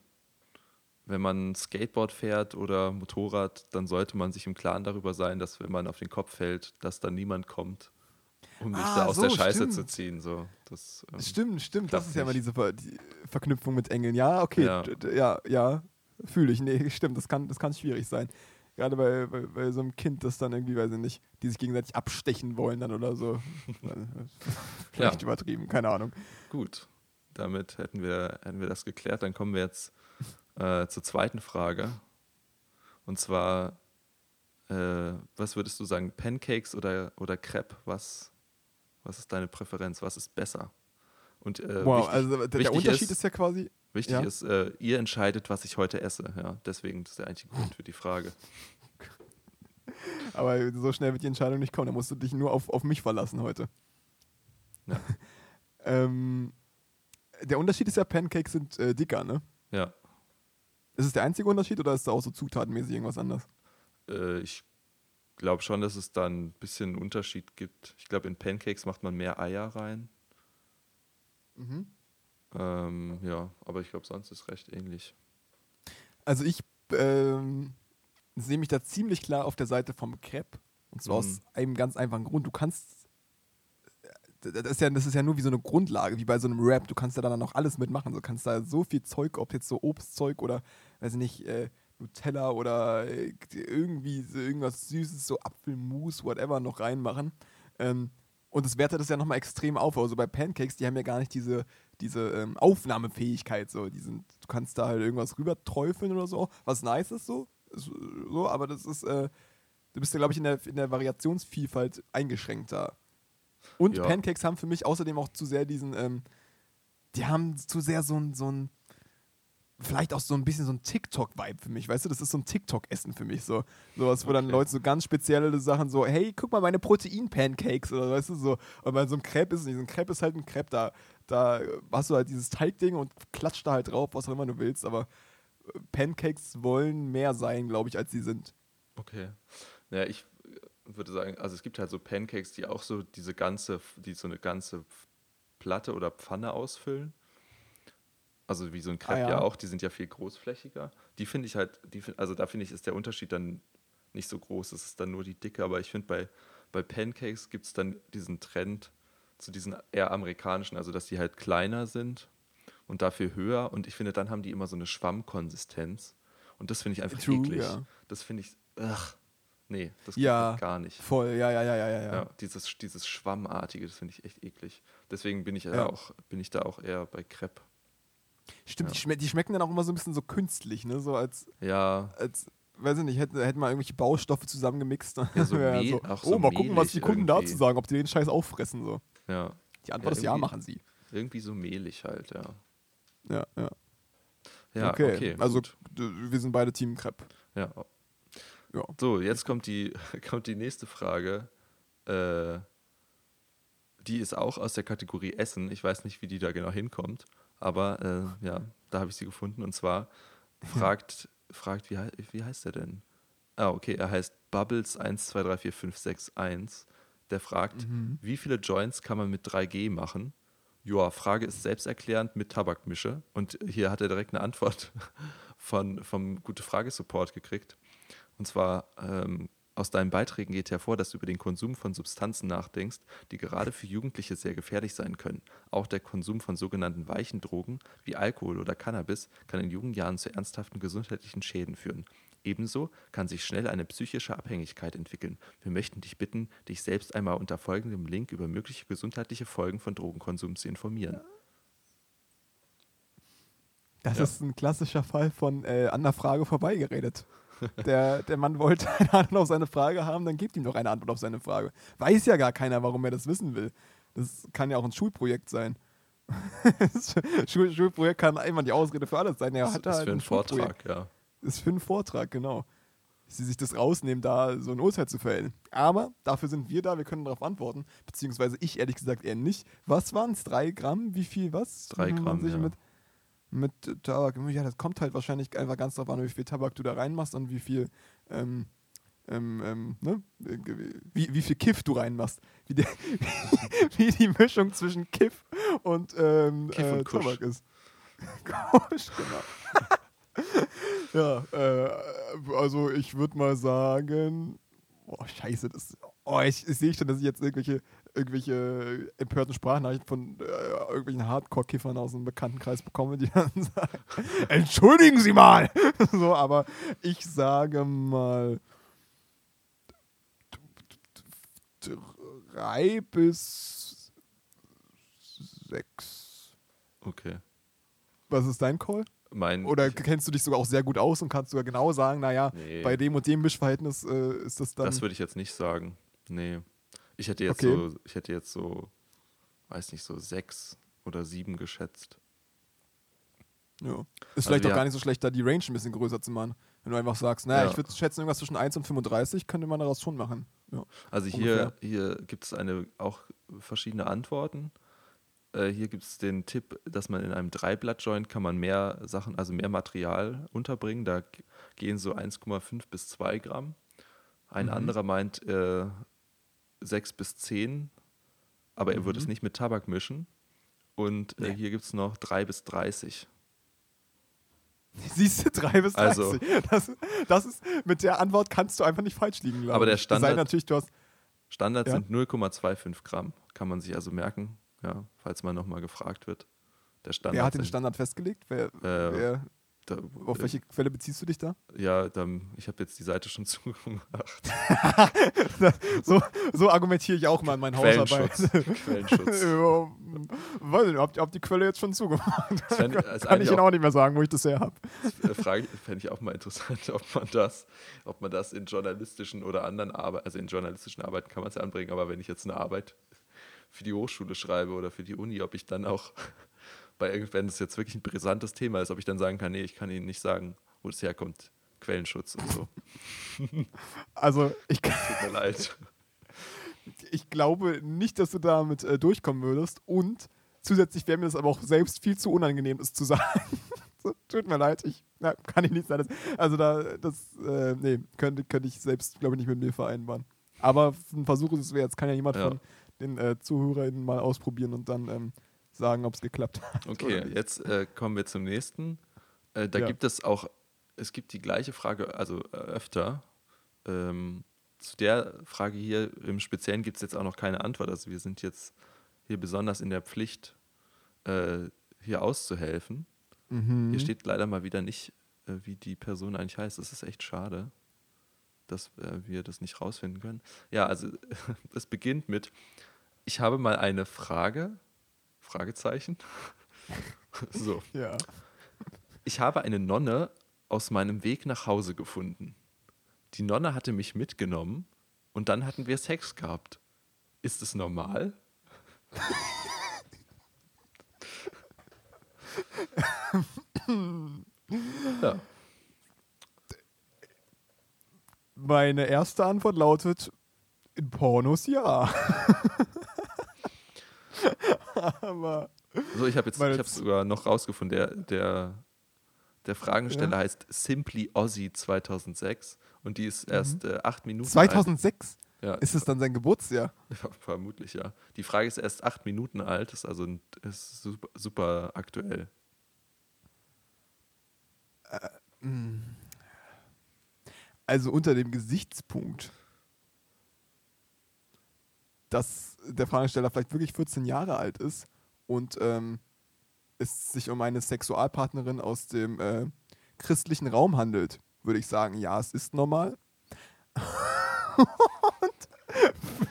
wenn man Skateboard fährt oder Motorrad, dann sollte man sich im Klaren darüber sein, dass wenn man auf den Kopf fällt, dass dann niemand kommt, um dich Ah, da aus so, der Scheiße stimmt. zu ziehen. So, das, ähm, Stimmt, stimmt. Das ist ja immer nicht. diese Ver die Verknüpfung mit Engeln. Ja, okay. Ja. Ja, ja, fühle ich. Nee, stimmt. Das kann, das kann schwierig sein. Gerade bei, bei, bei so einem Kind, das dann irgendwie, weiß ich nicht, die sich gegenseitig abstechen wollen dann oder so. Vielleicht übertrieben, keine Ahnung. Gut, damit hätten wir, hätten wir das geklärt. Dann kommen wir jetzt äh, zur zweiten Frage. Und zwar, äh, was würdest du sagen, Pancakes oder, oder Crepe? Was, was ist deine Präferenz? Was ist besser? Und äh, wow, wichtig, also der, der Unterschied ist- ist, ja quasi. wichtig ja. ist, äh, ihr entscheidet, was ich heute esse. Ja, deswegen ist der einzige Grund für die Frage. Aber so schnell wird die Entscheidung nicht kommen. Da musst du dich nur auf, auf mich verlassen heute. Ja. ähm, der Unterschied ist ja, Pancakes sind äh, dicker, ne? Ja, Ist es der einzige Unterschied oder ist da auch so zutatenmäßig irgendwas anders? äh, ich glaube schon, dass es da ein bisschen einen Unterschied gibt. Ich glaube, in Pancakes macht man mehr Eier rein. Ähm, ja, aber ich glaube, sonst ist recht ähnlich. Also ich ähm, sehe mich da ziemlich klar auf der Seite vom Crepe. Und zwar aus Mhm. einem ganz einfachen Grund. Du kannst. Das ist, ja, das ist ja nur wie so eine Grundlage, wie bei so einem Rap. Du kannst ja dann noch alles mitmachen. Du kannst da so viel Zeug, ob jetzt so Obstzeug oder, weiß ich nicht, äh, Nutella oder äh, irgendwie so irgendwas Süßes, so Apfelmus, whatever, noch reinmachen. Ähm, und das wertet das ja nochmal extrem auf. Also bei Pancakes, die haben ja gar nicht diese, diese ähm, Aufnahmefähigkeit. So. Die sind, du kannst da halt irgendwas rüber träufeln oder so, was nice ist so. So aber das ist, äh, du bist ja, glaube ich, in der, in der Variationsvielfalt eingeschränkt da. Und Ja. Pancakes haben für mich außerdem auch zu sehr diesen, ähm, die haben zu sehr so ein, so ein, vielleicht auch so ein bisschen so ein TikTok-Vibe für mich, weißt du? Das ist so ein TikTok-Essen für mich, so. Sowas, wo dann Okay. Leute so ganz spezielle Sachen so, hey, guck mal, meine Protein-Pancakes oder weißt du, so. Und bei so einem Crepe ist es nicht. So ein Crepe ist halt ein Crepe, da, da hast du halt dieses Teigding und klatscht da halt drauf, was auch immer du willst, aber äh, Pancakes wollen mehr sein, glaube ich, als sie sind. Okay. Naja, ich würde sagen, also es gibt halt so Pancakes, die auch so diese ganze, die so eine ganze Platte oder Pfanne ausfüllen. Also wie so ein Crepe Ah, ja. ja. auch, die sind ja viel großflächiger. Die finde ich halt, die, also da finde ich, ist der Unterschied dann nicht so groß. Es ist dann nur die Dicke, aber ich finde bei, bei Pancakes gibt es dann diesen Trend zu diesen eher amerikanischen, also dass die halt kleiner sind und dafür höher. Und ich finde, dann haben die immer so eine Schwammkonsistenz. Und das finde ich einfach True, eklig. ja. Das finde ich, ach, nee, das geht Ja, gar nicht. Voll, ja, ja, ja, ja, ja. Ja, ja. dieses, dieses Schwammartige, das finde ich echt eklig. Deswegen bin ich, ja. Ja. auch, bin ich da auch eher bei Crepe. Stimmt, Ja. Die, schme die schmecken dann auch immer so ein bisschen so künstlich, ne? So als, Ja, als weiß ich nicht, hätten, hätten mal irgendwelche Baustoffe zusammengemixt. Ja, so auch so oh, mal gucken, was die Kunden irgendwie. dazu sagen, ob die den Scheiß auffressen. So. ja. Die Antwort Ja, ist ja, machen sie. Irgendwie so mehlig halt, ja. Ja, ja. Ja, okay. okay. also wir sind beide Team Crepe. Ja. Ja. So, jetzt kommt die, kommt die nächste Frage. Äh, die ist auch aus der Kategorie Essen. Ich weiß nicht, wie die da genau hinkommt, aber äh, ja, da habe ich sie gefunden. Und zwar fragt, fragt wie, wie heißt der denn? Ah, okay, er heißt Bubbles 1234561. Der fragt, wie viele Joints kann man mit 3G machen? Joa, Frage ist selbsterklärend mit Tabakmische. Und hier hat er direkt eine Antwort von, vom Gute-Frage-Support gekriegt. Und zwar, ähm, aus deinen Beiträgen geht hervor, dass du über den Konsum von Substanzen nachdenkst, die gerade für Jugendliche sehr gefährlich sein können. Auch der Konsum von sogenannten weichen Drogen wie Alkohol oder Cannabis kann in jungen Jahren zu ernsthaften gesundheitlichen Schäden führen. Ebenso kann sich schnell eine psychische Abhängigkeit entwickeln. Wir möchten dich bitten, dich selbst einmal unter folgendem Link über mögliche gesundheitliche Folgen von Drogenkonsum zu informieren. Das Ja. ist ein klassischer Fall von äh, an der Frage vorbeigeredet. Der, der Mann wollte eine Antwort auf seine Frage haben, dann gebt ihm doch eine Antwort auf seine Frage. Weiß ja gar keiner, warum er das wissen will. Das kann ja auch ein Schulprojekt sein. Schul Schulprojekt kann immer die Ausrede für alles sein. Er Das hat ist halt für einen ein. Vortrag, ja. ist für einen Vortrag, genau. Sie sich das rausnehmen, da so ein Urteil zu fällen. Aber dafür sind wir da, wir können darauf antworten. Beziehungsweise ich ehrlich gesagt eher nicht. Was waren es? Drei Gramm? Wie viel? Was? Drei Gramm, ja. Mit, Tabak. Ja, das kommt halt wahrscheinlich einfach ganz drauf an, wie viel Tabak du da reinmachst und wie viel. Ähm, ähm, ähm, ne? wie, wie viel Kiff du reinmachst. Wie, der, wie die Mischung zwischen Kiff und, ähm, Kiff und äh. Tabak ist. Kusch, genau. Ja, äh, also ich würde mal sagen, oh scheiße, das, oh, ich, ich sehe schon, dass ich jetzt irgendwelche, irgendwelche empörten Sprachnachrichten von äh, irgendwelchen Hardcore-Kiffern aus dem Bekanntenkreis bekomme, die dann sagen, entschuldigen Sie mal, so, aber ich sage mal drei bis sechs. Okay. Was ist dein Call? Mein, Oder kennst du dich sogar auch sehr gut aus und kannst sogar genau sagen, naja, Nee. bei dem und dem Mischverhältnis äh, ist das dann. Das würde ich jetzt nicht sagen. Nee. Ich hätte jetzt Okay. so, ich hätte jetzt so, weiß nicht, so sechs oder sieben geschätzt. ja. Ist Also vielleicht auch gar nicht so schlecht, da die Range ein bisschen größer zu machen. Wenn du einfach sagst, naja, Ja. ich würde schätzen, irgendwas zwischen 1 und 35 könnte man daraus schon machen. Ja. Also hier, hier gibt es eine auch verschiedene Antworten. Äh, hier gibt es den Tipp, dass man in einem Dreiblatt-Joint kann man mehr Sachen, also mehr Material unterbringen. Da gehen so 1,5 bis 2 Gramm. Ein Mhm. anderer meint äh, 6 bis 10, aber er würde es Mhm. nicht mit Tabak mischen. Und äh, Nee. hier gibt es noch 3 bis 30. Siehst du, 3 bis 30. Also- das, das ist, mit der Antwort kannst du einfach nicht falsch liegen, glaube Aber der. Es sei Standard- natürlich, du hast. Standard Ja. sind 0,25 Gramm. Kann man sich also merken, ja, falls man nochmal gefragt wird. Der Standard. Wer hat den Standard festgelegt? Wer, Äh, wer, Da, auf welche Quelle beziehst du dich da? Ja, dann, ich habe jetzt die Seite schon zugemacht. so, so argumentiere ich auch mal in meinen Hausarbeit. Quellenschutz. Ja, weiß nicht, ob, ob die Quelle jetzt schon zugemacht fänd- Kann ich Ihnen auch nicht mehr sagen, wo ich das her habe. Äh, Frage fände ich auch mal interessant, ob man das, ob man das in journalistischen oder anderen Arbeiten, also in journalistischen Arbeiten kann man es ja anbringen, aber wenn ich jetzt eine Arbeit für die Hochschule schreibe oder für die Uni, ob ich dann auch bei wenn es jetzt wirklich ein brisantes Thema ist, ob ich dann sagen kann, nee, ich kann Ihnen nicht sagen, wo es herkommt. Quellenschutz und so. Also, ich, Tut mir leid. ich glaube nicht, dass du damit äh, durchkommen würdest. Und zusätzlich wäre mir das aber auch selbst viel zu unangenehm, es zu sagen. tut mir leid, ich na, kann ich nicht sagen. Also, da, das, äh, nee, könnte, könnte ich selbst, glaube ich, nicht mit mir vereinbaren. Aber ein Versuch ist es wert. Es kann ja jemand Ja. von den äh, ZuhörerInnen mal ausprobieren und dann ähm, sagen, ob es geklappt hat. oder Okay, nicht. jetzt äh, kommen wir zum nächsten. Äh, da Ja. gibt es auch, es gibt die gleiche Frage, also äh, öfter. Ähm, zu der Frage hier im Speziellen gibt es jetzt auch noch keine Antwort. Also wir sind jetzt hier besonders in der Pflicht, äh, hier auszuhelfen. Mhm. Hier steht leider mal wieder nicht, äh, wie die Person eigentlich heißt. Das ist echt schade, dass äh, wir das nicht rausfinden können. Ja, also es beginnt mit, ich habe mal eine Frage, Fragezeichen. so. Ja. Ich habe eine Nonne aus meinem Weg nach Hause gefunden. Die Nonne hatte mich mitgenommen und dann hatten wir Sex gehabt. Ist es normal? ja. Meine erste Antwort lautet: In Pornos ja. Aber So, ich habe jetzt ich habe Z- sogar noch rausgefunden. Der, der, der Fragensteller heißt Simply Ozzy 2006 und die ist erst äh, acht Minuten 2006 alt. Ja, ist es dann sein Geburtsjahr. ja, vermutlich, ja. Die Frage ist erst acht Minuten alt, ist also ist super, super aktuell. Also unter dem Gesichtspunkt, dass der Fragesteller vielleicht wirklich 14 Jahre alt ist und ähm, es sich um eine Sexualpartnerin aus dem äh, christlichen Raum handelt, würde ich sagen, ja, es ist normal. und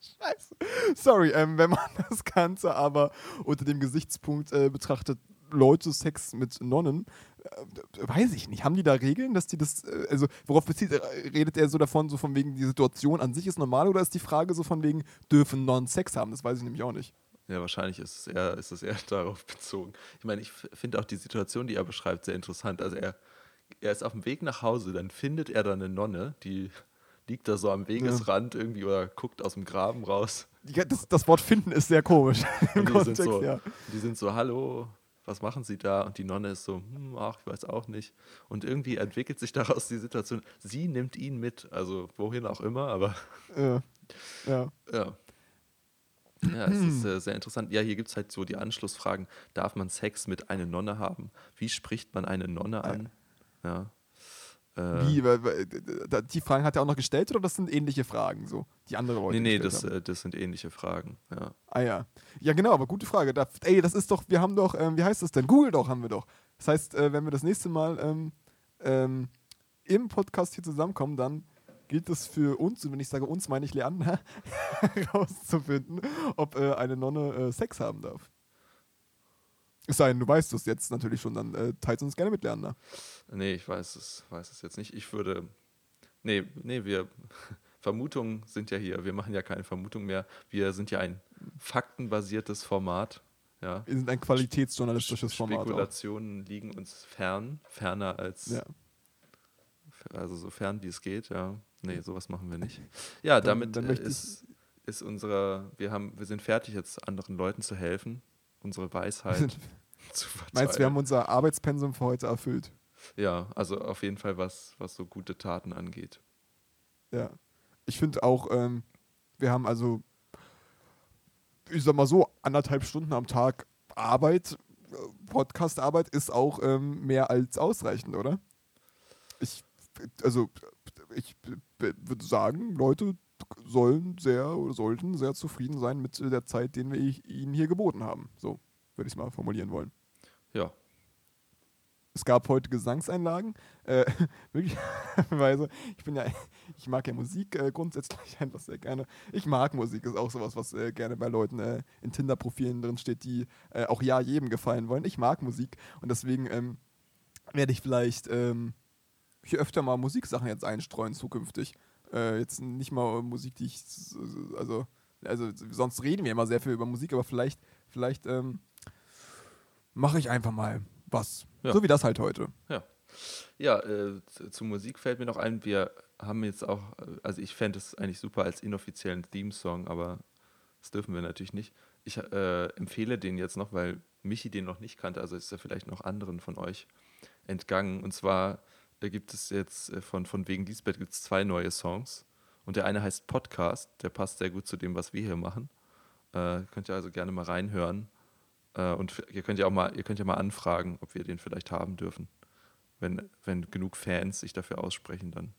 Scheiße. Sorry, ähm, wenn man das Ganze aber unter dem Gesichtspunkt äh, betrachtet, Leute Sex mit Nonnen, äh, weiß ich nicht. Haben die da Regeln, dass die das, äh, also worauf bezieht, äh, redet er so davon, so von wegen, die Situation an sich ist normal oder ist die Frage so von wegen, dürfen Nonnen Sex haben? Das weiß ich nämlich auch nicht. Ja, wahrscheinlich ist es eher, ist es eher darauf bezogen. Ich meine, ich finde auch die Situation, die er beschreibt, sehr interessant. Also er, er ist auf dem Weg nach Hause, dann findet er da eine Nonne, die liegt da so am Wegesrand irgendwie oder guckt aus dem Graben raus. Ja, das, das Wort finden ist sehr komisch im die, Kontext, sind so, ja. die sind so, hallo, was machen Sie da? Und die Nonne ist so, hm, ach, ich weiß auch nicht. Und irgendwie entwickelt sich daraus die Situation, sie nimmt ihn mit, also wohin auch immer, aber Ja. ja. ja. Ja, es ist äh, sehr interessant. Ja, hier gibt es halt so die Anschlussfragen. Darf man Sex mit einer Nonne haben? Wie spricht man eine Nonne an? Ja. Äh, Wie, die Fragen hat er auch noch gestellt oder das sind ähnliche Fragen, so, die andere Leute Nee, nee, das, haben? äh, das sind ähnliche Fragen. Ja. Ah ja. Ja, genau, aber gute Frage. Da, ey, das ist doch, wir haben doch, ähm, wie heißt das denn? Google doch, haben wir doch. Das heißt, äh, wenn wir das nächste Mal ähm, ähm, im Podcast hier zusammenkommen, dann gilt es für uns, und wenn ich sage uns, meine ich Leander, herauszufinden, ob äh, eine Nonne äh, Sex haben darf. Es sei denn, du weißt es jetzt natürlich schon, dann äh, teilt uns gerne mit Leander. Nee, ich weiß es, weiß es jetzt nicht. Ich würde. Nee, nee, wir. Vermutungen sind ja hier. Wir machen ja keine Vermutung mehr. Wir sind ja ein faktenbasiertes Format. Ja. Wir sind ein qualitätsjournalistisches Format. Auch. Spekulationen liegen uns fern, ferner als, Ja. also so fern wie es geht, ja. Nee, sowas machen wir nicht. Ja, Dann- damit dann ist, ist unsere, wir haben, wir sind fertig jetzt anderen Leuten zu helfen, unsere Weisheit zu verteilen. Meinst du, wir haben unser Arbeitspensum für heute erfüllt? ja, also auf jeden Fall was, was so gute Taten angeht. Ja. Ich finde auch, ähm, wir haben also, ich sag mal so, anderthalb Stunden am Tag Arbeit Podcast-Arbeit ist auch ähm, mehr als ausreichend, oder? Ich, also, ich würde sagen, Leute sollen sehr oder sollten sehr zufrieden sein mit der Zeit, den wir ihnen hier geboten haben. So würde ich es mal formulieren wollen. Ja. Es gab heute Gesangseinlagen. Äh, wirklicherweise, ich bin ja, ich mag ja Musik äh, grundsätzlich einfach sehr gerne. Ich mag Musik, ist auch sowas, was äh, gerne bei Leuten äh, in Tinder-Profilen drin steht, die äh, auch ja jedem gefallen wollen. Ich mag Musik und deswegen ähm, werde ich vielleicht ähm, hier öfter mal Musiksachen jetzt einstreuen zukünftig. Äh, jetzt nicht mal Musik, die ich, also, also sonst reden wir immer sehr viel über Musik, aber vielleicht, vielleicht ähm, mache ich einfach mal was. Ja. So wie das halt heute. Ja. Ja, äh, zu Musik fällt mir noch ein, wir haben jetzt auch, also ich fände es eigentlich super als inoffiziellen Theme-Song, aber das dürfen wir natürlich nicht. Ich äh, empfehle den jetzt noch, weil Michi den noch nicht kannte, also ist er vielleicht noch anderen von euch entgangen. Und zwar gibt es jetzt äh, von, von wegen Lisbeth gibt es zwei neue Songs. Und der eine heißt Podcast, der passt sehr gut zu dem, was wir hier machen. Äh, könnt ihr also gerne mal reinhören. Äh, und ihr könnt ja auch mal, ihr könnt ja mal anfragen, ob wir den vielleicht haben dürfen. Wenn, wenn genug Fans sich dafür aussprechen, dann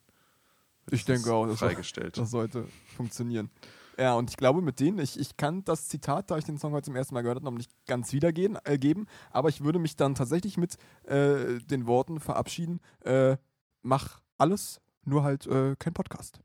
ich denke auch, das, freigestellt. das sollte funktionieren. Ja, und ich glaube, mit denen, ich, ich kann das Zitat, da ich den Song heute zum ersten Mal gehört habe, noch nicht ganz wiedergeben, äh, geben, aber ich würde mich dann tatsächlich mit äh, den Worten verabschieden: äh, Mach alles, nur halt äh, kein Podcast.